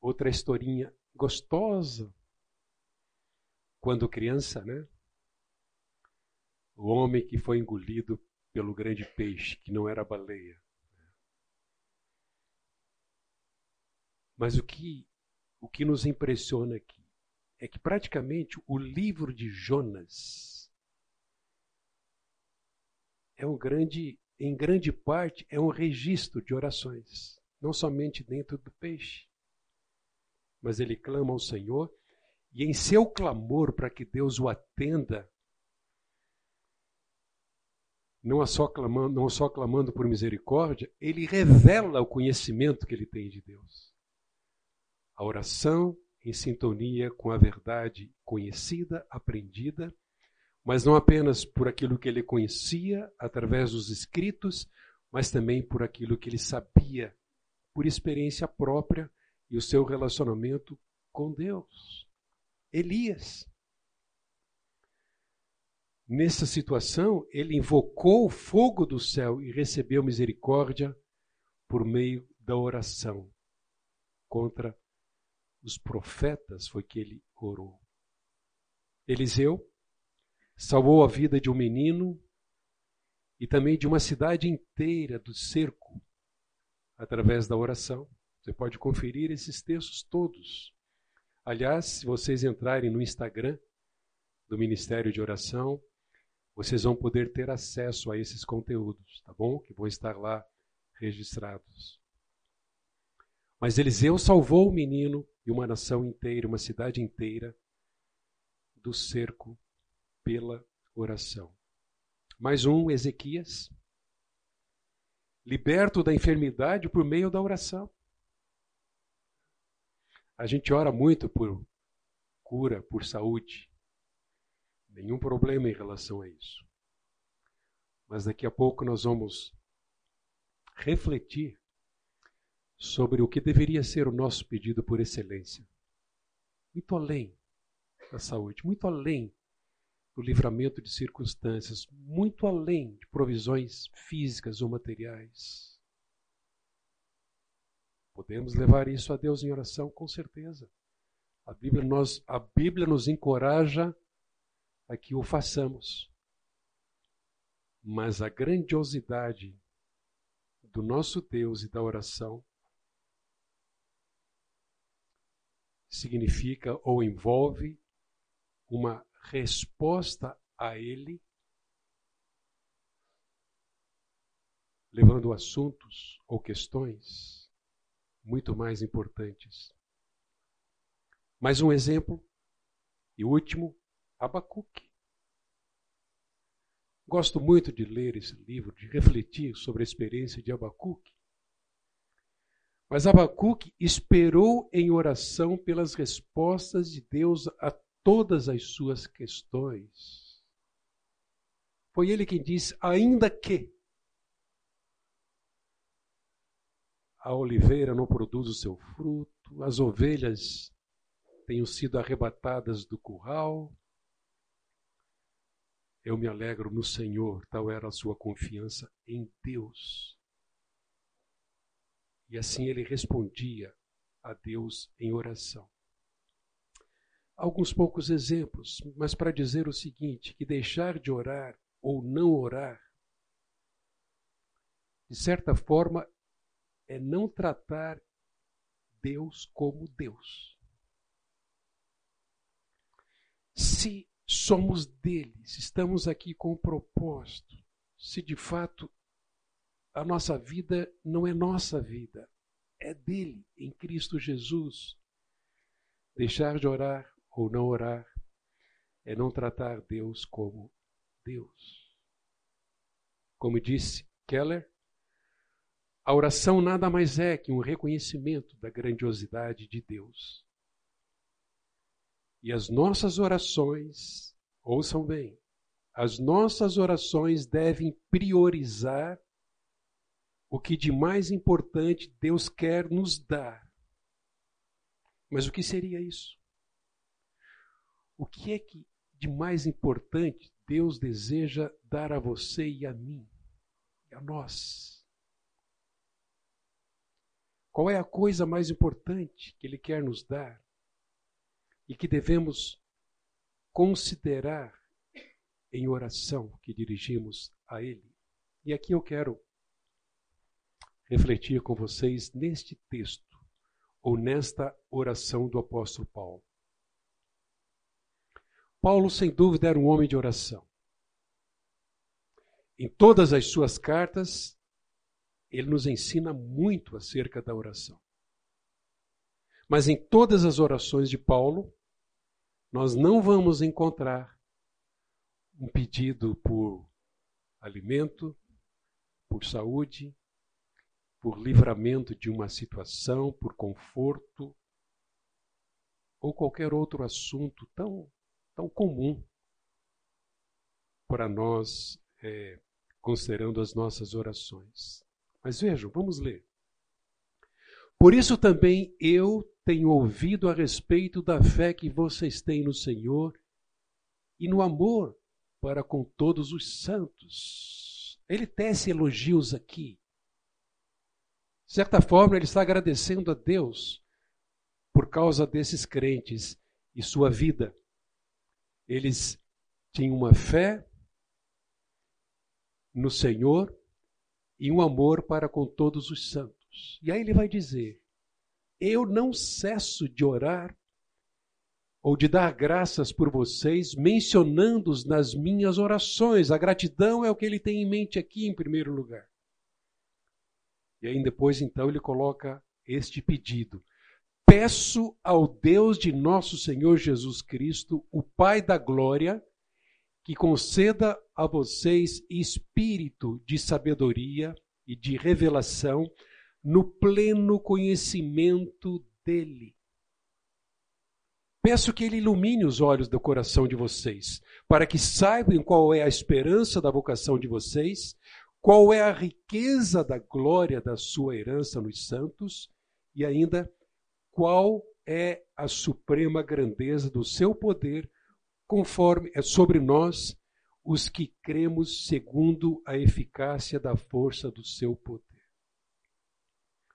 outra historinha gostosa. Quando criança, né? O homem que foi engolido pelo grande peixe, que não era a baleia. Mas o que, o que nos impressiona aqui é que praticamente o livro de Jonas é um grande, em grande parte, é um registro de orações, não somente dentro do peixe, mas ele clama ao Senhor e em seu clamor para que Deus o atenda, não só clamando, não só clamando por misericórdia, ele revela o conhecimento que ele tem de Deus. A oração em sintonia com a verdade conhecida, aprendida, mas não apenas por aquilo que ele conhecia através dos escritos, mas também por aquilo que ele sabia por experiência própria e o seu relacionamento com Deus. Elias. Nessa situação, ele invocou o fogo do céu e recebeu misericórdia por meio da oração. Contra os profetas foi que ele orou. Eliseu salvou a vida de um menino e também de uma cidade inteira do cerco através da oração. Você pode conferir esses textos todos. Aliás, se vocês entrarem no Instagram do Ministério de Oração, vocês vão poder ter acesso a esses conteúdos, tá bom? Que vão estar lá registrados. Mas Eliseu salvou o menino e uma nação inteira, uma cidade inteira, do cerco pela oração. Mais um, Ezequias, liberto da enfermidade por meio da oração. A gente ora muito por cura, por saúde. Nenhum problema em relação a isso. Mas daqui a pouco nós vamos refletir sobre o que deveria ser o nosso pedido por excelência. Muito além da saúde, muito além do livramento de circunstâncias, muito além de provisões físicas ou materiais. Podemos levar isso a Deus em oração, com certeza. A Bíblia, nós, a Bíblia nos encoraja a que o façamos. Mas a grandiosidade do nosso Deus e da oração significa ou envolve uma resposta a Ele, levando assuntos ou questões muito mais importantes. Mais um exemplo, e último, Abacuque. Gosto muito de ler esse livro, de refletir sobre a experiência de Abacuque. Mas Abacuque esperou em oração pelas respostas de Deus a todas as suas questões. Foi ele quem disse: ainda que a oliveira não produz o seu fruto, as ovelhas tenham sido arrebatadas do curral. Eu me alegro no Senhor, tal era a sua confiança em Deus. E assim ele respondia a Deus em oração. Alguns poucos exemplos, mas para dizer o seguinte: que deixar de orar ou não orar, de certa forma, é não tratar Deus como Deus. Se somos dele, se estamos aqui com o propósito, se de fato a nossa vida não é nossa vida, é dele, em Cristo Jesus. Deixar de orar ou não orar é não tratar Deus como Deus. Como disse Keller, a oração nada mais é que um reconhecimento da grandiosidade de Deus. E as nossas orações, ouçam bem, as nossas orações devem priorizar o que de mais importante Deus quer nos dar. Mas o que seria isso? O que é que de mais importante Deus deseja dar a você e a mim, e a nós? Qual é a coisa mais importante que Ele quer nos dar e que devemos considerar em oração que dirigimos a Ele? E aqui eu quero refletir com vocês neste texto, ou nesta oração do apóstolo Paulo. Paulo, sem dúvida, era um homem de oração. Em todas as suas cartas, ele nos ensina muito acerca da oração. Mas em todas as orações de Paulo, nós não vamos encontrar um pedido por alimento, por saúde, por livramento de uma situação, por conforto, ou qualquer outro assunto tão, tão comum para nós, é, considerando as nossas orações. Mas vejam, vamos ler. Por isso também eu tenho ouvido a respeito da fé que vocês têm no Senhor e no amor para com todos os santos. Ele tece elogios aqui. De certa forma, ele está agradecendo a Deus por causa desses crentes e sua vida. Eles tinham uma fé no Senhor e um amor para com todos os santos. E aí ele vai dizer: Eu não cesso de orar ou de dar graças por vocês, mencionando-os nas minhas orações. A gratidão é o que ele tem em mente aqui em primeiro lugar. E aí depois então ele coloca este pedido: Peço ao Deus de nosso Senhor Jesus Cristo, o Pai da glória, que conceda a vocês espírito de sabedoria e de revelação no pleno conhecimento dele. Peço que ele ilumine os olhos do coração de vocês, para que saibam qual é a esperança da vocação de vocês qual é a riqueza da glória da sua herança nos santos e ainda qual é a suprema grandeza do seu poder conforme é sobre nós os que cremos segundo a eficácia da força do seu poder.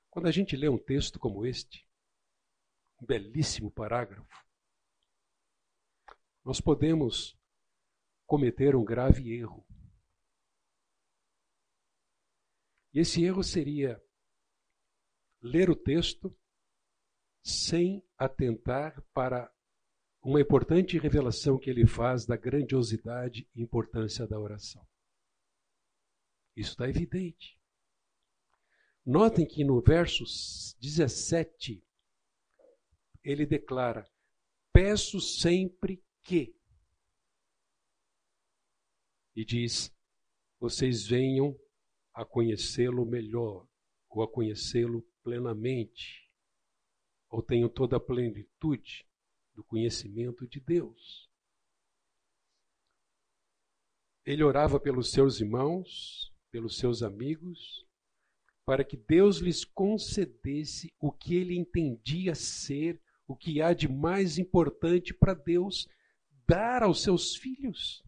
Quando a gente lê um texto como este, um belíssimo parágrafo, nós podemos cometer um grave erro. E esse erro seria ler o texto sem atentar para uma importante revelação que ele faz da grandiosidade e importância da oração. Isso está evidente. Notem que no verso 17 ele declara: Peço sempre que. E diz: Vocês venham a conhecê-lo melhor, ou a conhecê-lo plenamente, ou tenho toda a plenitude do conhecimento de Deus. Ele orava pelos seus irmãos, pelos seus amigos, para que Deus lhes concedesse o que ele entendia ser o que há de mais importante para Deus dar aos seus filhos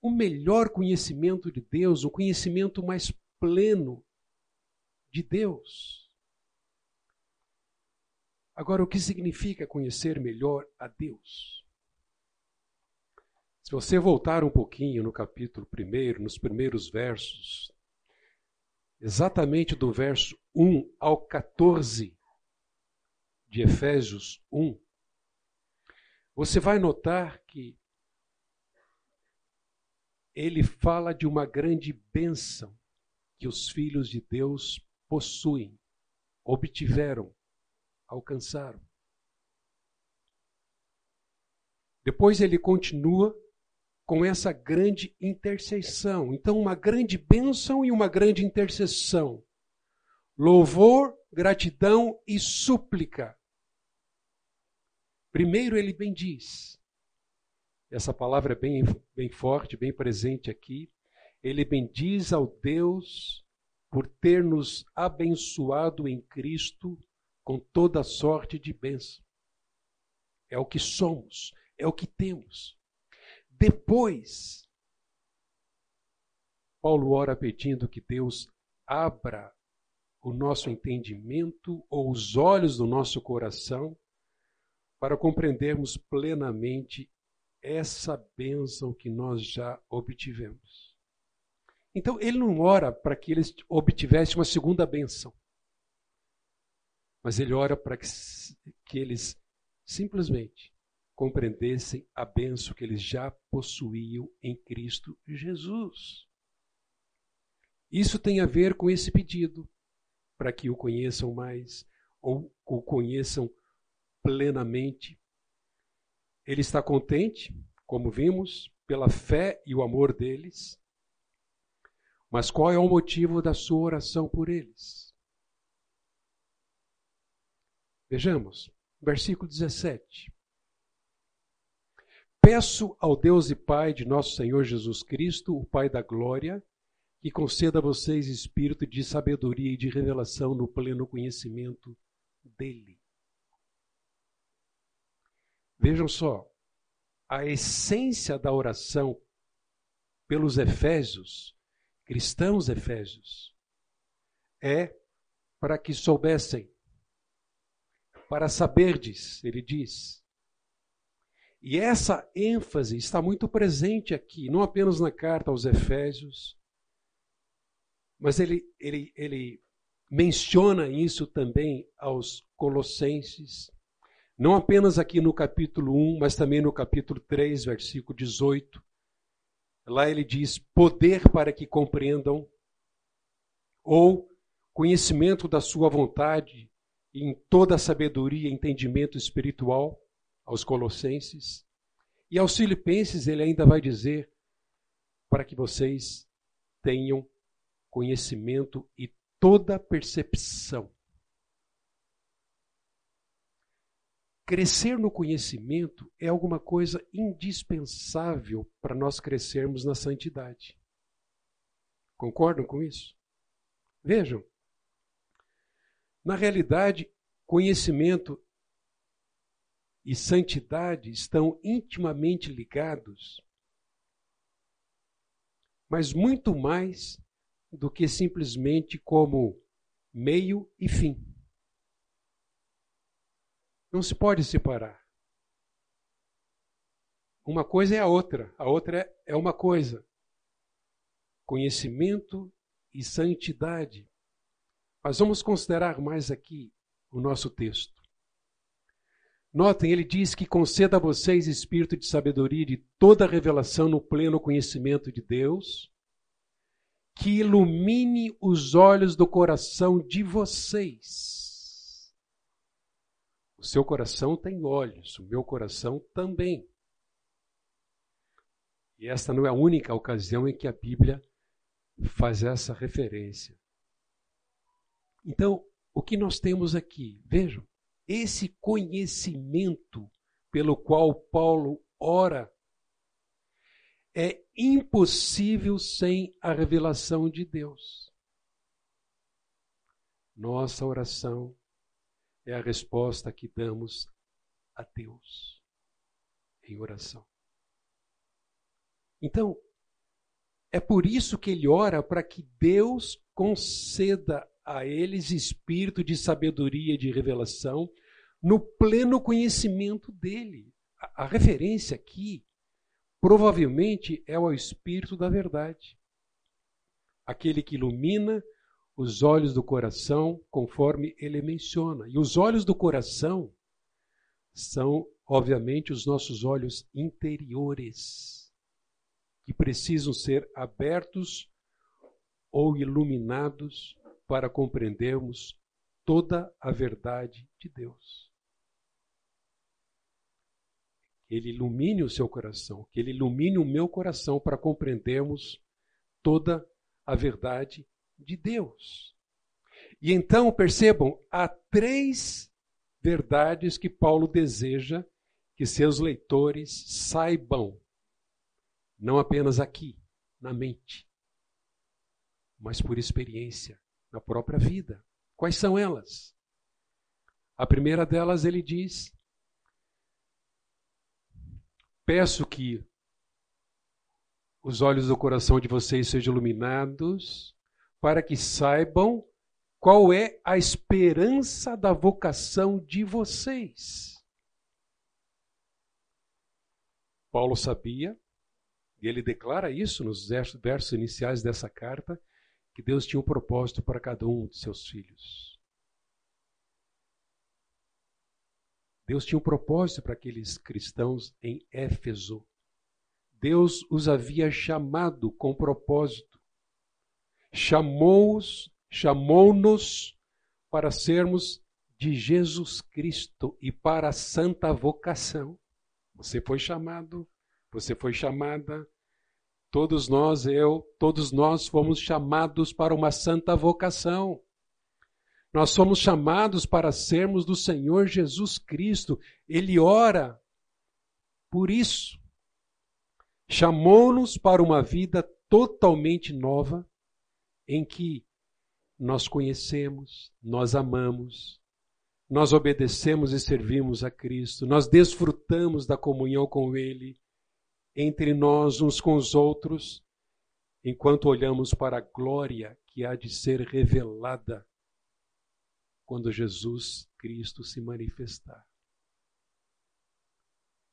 o melhor conhecimento de Deus, o conhecimento mais pleno de Deus. Agora, o que significa conhecer melhor a Deus? Se você voltar um pouquinho no capítulo 1, nos primeiros versos, exatamente do verso 1 ao 14 de Efésios 1, você vai notar que ele fala de uma grande bênção que os filhos de Deus possuem, obtiveram, alcançaram. Depois ele continua com essa grande intercessão. Então, uma grande bênção e uma grande intercessão. Louvor, gratidão e súplica. Primeiro ele bendiz. Essa palavra é bem, bem forte, bem presente aqui. Ele bendiz ao Deus por ter nos abençoado em Cristo com toda sorte de bênção. É o que somos, é o que temos. Depois, Paulo ora pedindo que Deus abra o nosso entendimento ou os olhos do nosso coração para compreendermos plenamente essa bênção que nós já obtivemos. Então, ele não ora para que eles obtivessem uma segunda bênção, mas ele ora para que, que eles simplesmente compreendessem a bênção que eles já possuíam em Cristo Jesus. Isso tem a ver com esse pedido, para que o conheçam mais, ou o conheçam plenamente. Ele está contente, como vimos, pela fé e o amor deles. Mas qual é o motivo da sua oração por eles? Vejamos, versículo 17. Peço ao Deus e Pai de nosso Senhor Jesus Cristo, o Pai da glória, que conceda a vocês espírito de sabedoria e de revelação no pleno conhecimento dele. Vejam só, a essência da oração pelos Efésios, cristãos Efésios, é para que soubessem, para saberdes, ele diz, e essa ênfase está muito presente aqui, não apenas na carta aos Efésios, mas ele, ele, ele menciona isso também aos Colossenses, não apenas aqui no capítulo 1, mas também no capítulo 3, versículo 18. Lá ele diz: poder para que compreendam, ou conhecimento da sua vontade em toda a sabedoria e entendimento espiritual aos Colossenses. E aos Filipenses ele ainda vai dizer para que vocês tenham conhecimento e toda percepção. Crescer no conhecimento é alguma coisa indispensável para nós crescermos na santidade. Concordam com isso? Vejam, na realidade, conhecimento e santidade estão intimamente ligados, mas muito mais do que simplesmente como meio e fim. Não se pode separar. Uma coisa é a outra, a outra é, é uma coisa. Conhecimento e santidade. Mas vamos considerar mais aqui o nosso texto. Notem, ele diz que conceda a vocês espírito de sabedoria de toda revelação no pleno conhecimento de Deus, que ilumine os olhos do coração de vocês. O seu coração tem olhos, o meu coração também. E esta não é a única ocasião em que a Bíblia faz essa referência. Então, o que nós temos aqui? Vejam, esse conhecimento pelo qual Paulo ora é impossível sem a revelação de Deus. Nossa oração é a resposta que damos a Deus em oração. Então, é por isso que ele ora para que Deus conceda a eles espírito de sabedoria e de revelação no pleno conhecimento dele. A, a referência aqui provavelmente é o Espírito da Verdade, aquele que ilumina os olhos do coração, conforme ele menciona. E os olhos do coração são, obviamente, os nossos olhos interiores, que precisam ser abertos ou iluminados para compreendermos toda a verdade de Deus. que Ele ilumine o seu coração, que Ele ilumine o meu coração para compreendermos toda a verdade de Deus. E então, percebam, há três verdades que Paulo deseja que seus leitores saibam, não apenas aqui, na mente, mas por experiência, na própria vida. Quais são elas? A primeira delas ele diz: Peço que os olhos do coração de vocês sejam iluminados, para que saibam qual é a esperança da vocação de vocês. Paulo sabia, e ele declara isso nos versos iniciais dessa carta, que Deus tinha um propósito para cada um de seus filhos. Deus tinha um propósito para aqueles cristãos em Éfeso. Deus os havia chamado com propósito. Chamou-os, chamou-nos para sermos de Jesus Cristo e para a santa vocação. Você foi chamado, você foi chamada, todos nós, eu, todos nós fomos chamados para uma santa vocação. Nós somos chamados para sermos do Senhor Jesus Cristo. Ele ora por isso. Chamou-nos para uma vida totalmente nova, em que nós conhecemos, nós amamos, nós obedecemos e servimos a Cristo, nós desfrutamos da comunhão com Ele, entre nós uns com os outros, enquanto olhamos para a glória que há de ser revelada quando Jesus Cristo se manifestar.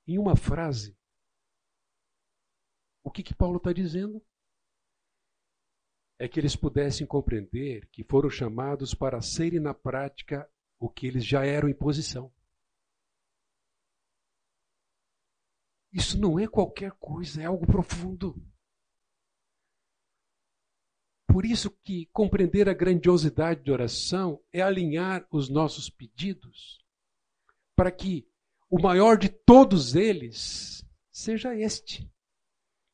Em uma frase, o que, que Paulo está dizendo? É que eles pudessem compreender que foram chamados para serem na prática o que eles já eram em posição. Isso não é qualquer coisa, é algo profundo. Por isso que compreender a grandiosidade de oração é alinhar os nossos pedidos para que o maior de todos eles seja este.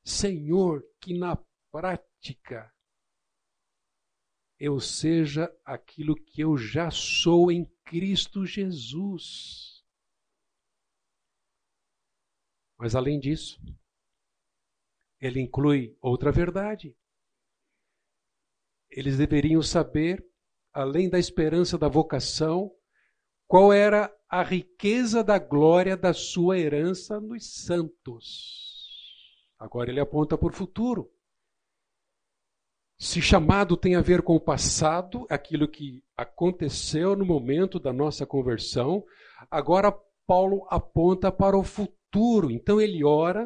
Senhor, que na prática eu seja aquilo que eu já sou em Cristo Jesus. Mas além disso, ele inclui outra verdade eles deveriam saber, além da esperança da vocação, qual era a riqueza da glória da sua herança nos santos. Agora ele aponta para o futuro. Se chamado tem a ver com o passado, aquilo que aconteceu no momento da nossa conversão, agora Paulo aponta para o futuro. Então ele ora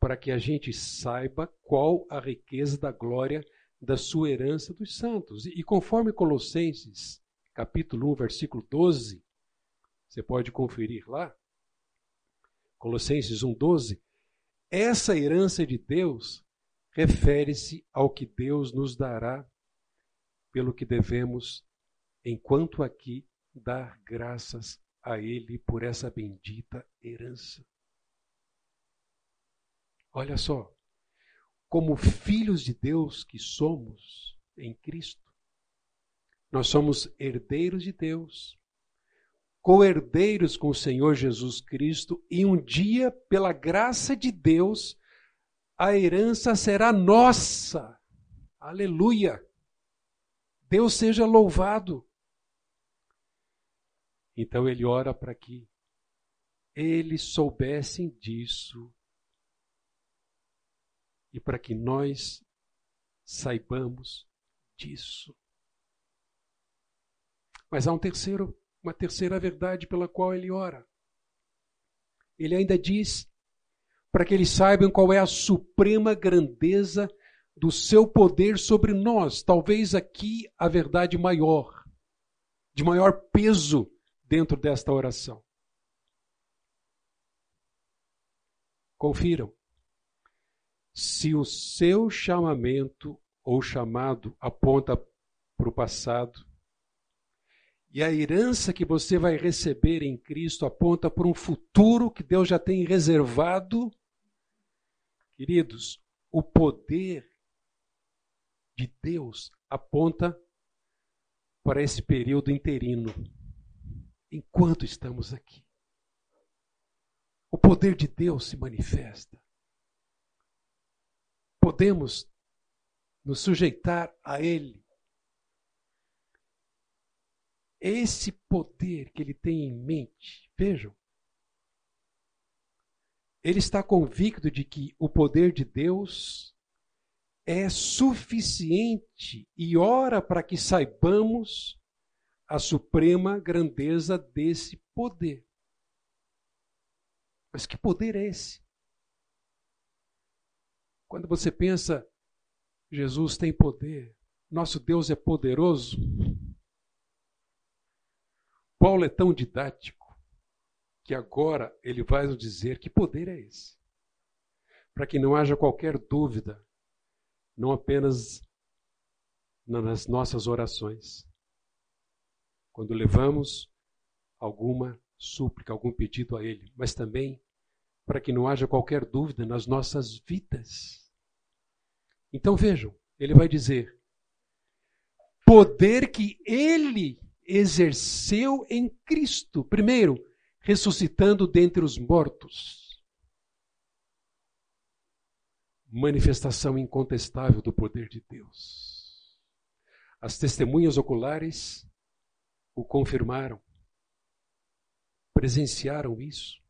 para que a gente saiba qual a riqueza da glória da sua herança dos santos. E, conforme Colossenses, capítulo 1, versículo 12, você pode conferir lá, Colossenses 1, 12, essa herança de Deus refere-se ao que Deus nos dará, pelo que devemos, enquanto aqui, dar graças a Ele por essa bendita herança. Olha só, como filhos de Deus que somos em Cristo. Nós somos herdeiros de Deus, co-herdeiros com o Senhor Jesus Cristo, e um dia, pela graça de Deus, a herança será nossa. Aleluia! Deus seja louvado. Então ele ora para que eles soubessem disso e para que nós saibamos disso. Mas há um terceiro, uma terceira verdade pela qual ele ora. Ele ainda diz para que eles saibam qual é a suprema grandeza do seu poder sobre nós. Talvez aqui a verdade maior, de maior peso dentro desta oração. Confiram se o seu chamamento ou chamado aponta para o passado E a herança que você vai receber em Cristo aponta para um futuro que Deus já tem reservado. Queridos, o poder de Deus aponta para esse período interino, enquanto estamos aqui. O poder de Deus se manifesta. Podemos nos sujeitar a Ele. Esse poder que ele tem em mente, vejam, ele está convicto de que o poder de Deus é suficiente e ora para que saibamos a suprema grandeza desse poder. Mas que poder é esse? Quando você pensa, Jesus tem poder, nosso Deus é poderoso. Paulo é tão didático que agora ele vai nos dizer que poder é esse. Para que não haja qualquer dúvida, não apenas nas nossas orações, quando levamos alguma súplica, algum pedido a Ele, mas também para que não haja qualquer dúvida nas nossas vidas. Então vejam, ele vai dizer: poder que Ele exerceu em Cristo. Primeiro, ressuscitando dentre os mortos. Manifestação incontestável do poder de Deus. As testemunhas oculares o confirmaram, presenciaram isso.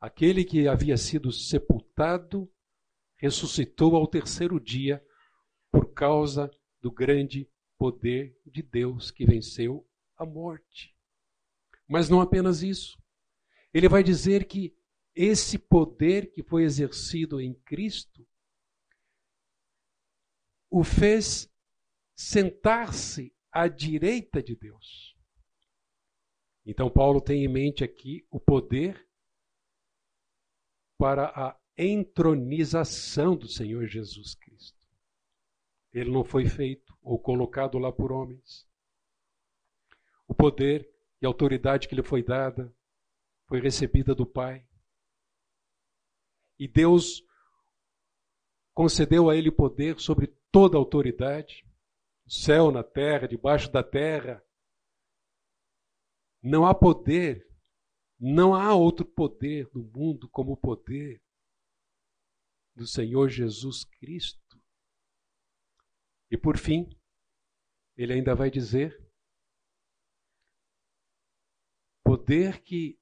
Aquele que havia sido sepultado ressuscitou ao terceiro dia por causa do grande poder de Deus que venceu a morte. Mas não apenas isso. Ele vai dizer que esse poder que foi exercido em Cristo o fez sentar-se à direita de Deus. Então, Paulo tem em mente aqui o poder para a entronização do Senhor Jesus Cristo. Ele não foi feito ou colocado lá por homens. O poder e autoridade que lhe foi dada foi recebida do Pai. E Deus concedeu a ele poder sobre toda a autoridade, no céu, na terra, debaixo da terra. Não há poder, não há outro poder no mundo como o poder do Senhor Jesus Cristo. E por fim, ele ainda vai dizer poder que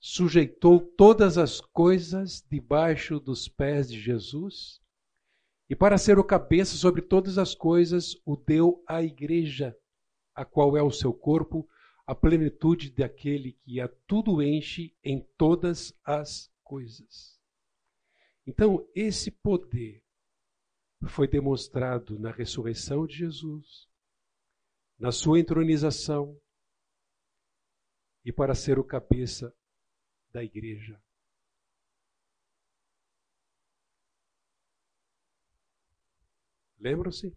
sujeitou todas as coisas debaixo dos pés de Jesus e, para ser o cabeça sobre todas as coisas, o deu à igreja, a qual é o seu corpo, a plenitude daquele que a tudo enche em todas as coisas. Então, esse poder foi demonstrado na ressurreição de Jesus, na sua entronização e para ser o cabeça da igreja. Lembram-se?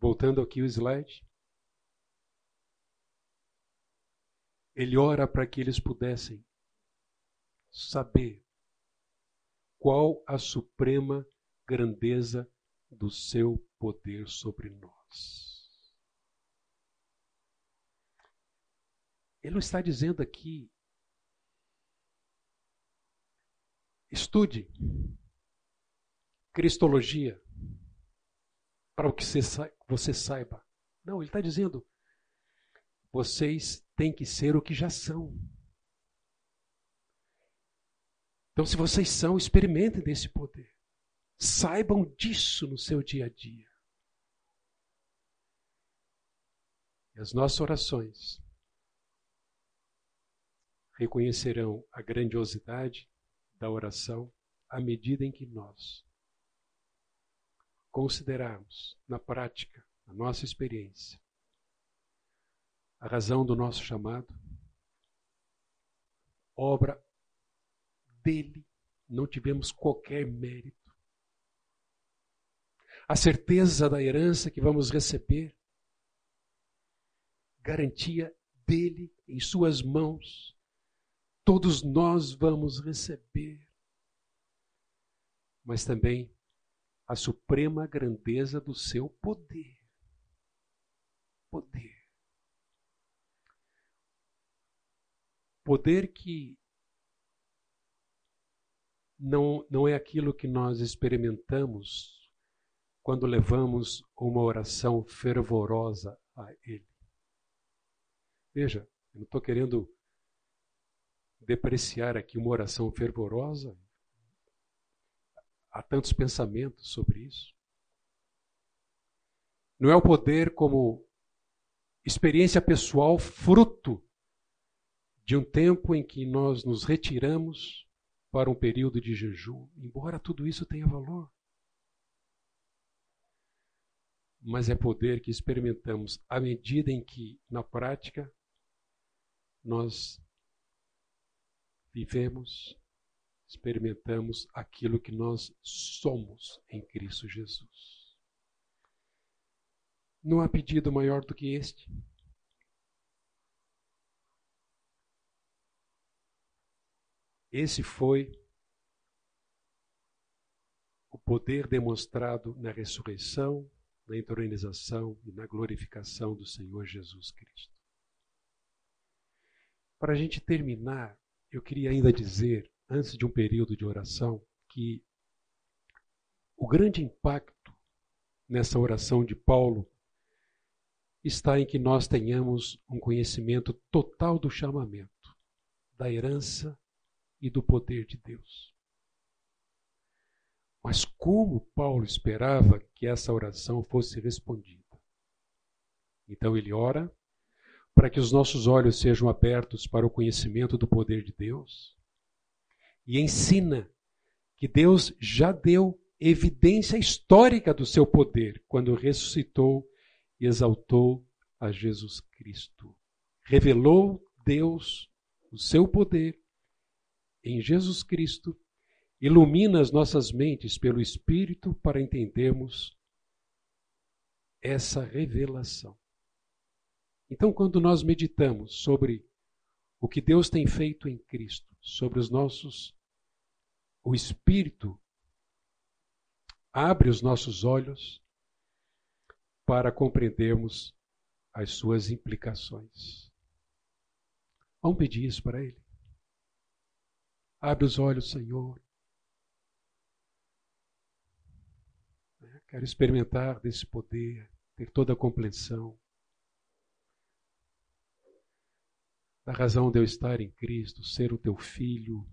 Voltando aqui o slide. Ele ora para que eles pudessem saber qual a suprema grandeza do seu poder sobre nós. Ele não está dizendo aqui. Estude Cristologia para o que você saiba. Não, ele está dizendo: vocês têm que ser o que já são. Então, se vocês são, experimentem desse poder. Saibam disso no seu dia a dia. E as nossas orações reconhecerão a grandiosidade da oração à medida em que nós considerarmos na prática, na nossa experiência, a razão do nosso chamado, obra dele, não tivemos qualquer mérito. A certeza da herança que vamos receber garantia dele em suas mãos. Todos nós vamos receber. Mas também a suprema grandeza do seu poder. Poder. Poder que não, não é aquilo que nós experimentamos quando levamos uma oração fervorosa a Ele. Veja, eu não estou querendo depreciar aqui uma oração fervorosa. Há tantos pensamentos sobre isso. Não é o poder como experiência pessoal fruto de um tempo em que nós nos retiramos para um período de jejum, embora tudo isso tenha valor. Mas é poder que experimentamos à medida em que, na prática, nós vivemos, experimentamos aquilo que nós somos em Cristo Jesus. Não há pedido maior do que este. Esse foi o poder demonstrado na ressurreição, na entronização e na glorificação do Senhor Jesus Cristo. Para a gente terminar, eu queria ainda dizer, antes de um período de oração, que o grande impacto nessa oração de Paulo está em que nós tenhamos um conhecimento total do chamamento, da herança e do poder de Deus. Mas como Paulo esperava que essa oração fosse respondida? Então ele ora para que os nossos olhos sejam abertos para o conhecimento do poder de Deus e ensina que Deus já deu evidência histórica do seu poder quando ressuscitou e exaltou a Jesus Cristo. Revelou Deus o seu poder em Jesus Cristo, ilumina as nossas mentes pelo Espírito para entendermos essa revelação. Então, quando nós meditamos sobre o que Deus tem feito em Cristo, sobre os nossos. O Espírito abre os nossos olhos para compreendermos as suas implicações. Vamos pedir isso para Ele. Abre os olhos, Senhor. Quero experimentar desse poder, ter toda a compreensão da razão de eu estar em Cristo, ser o teu filho.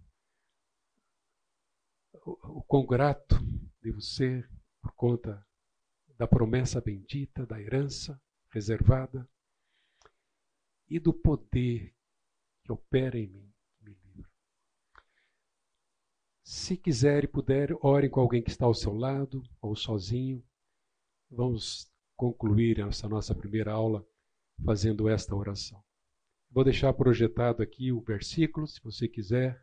O, o quão grato devo ser por conta da promessa bendita, da herança reservada e do poder que opera em mim. Se quiser e puder, ore com alguém que está ao seu lado ou sozinho. Vamos concluir essa nossa primeira aula fazendo esta oração. Vou deixar projetado aqui o versículo, se você quiser.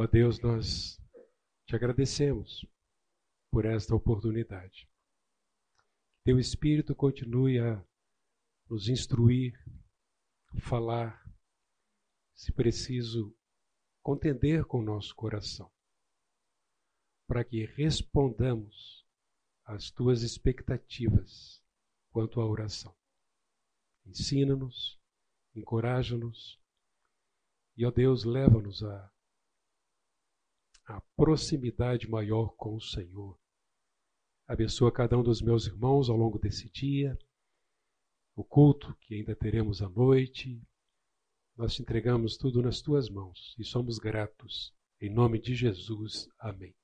Ó Deus, nós te agradecemos por esta oportunidade. Teu Espírito continue a nos instruir, falar, se preciso, contender com o nosso coração, para que respondamos às tuas expectativas quanto à oração. Ensina-nos, encoraja-nos e, ó Deus, leva-nos a, a proximidade maior com o Senhor. Abençoa cada um dos meus irmãos ao longo desse dia, o culto que ainda teremos à noite. Nós te entregamos tudo nas tuas mãos e somos gratos. Em nome de Jesus. Amém.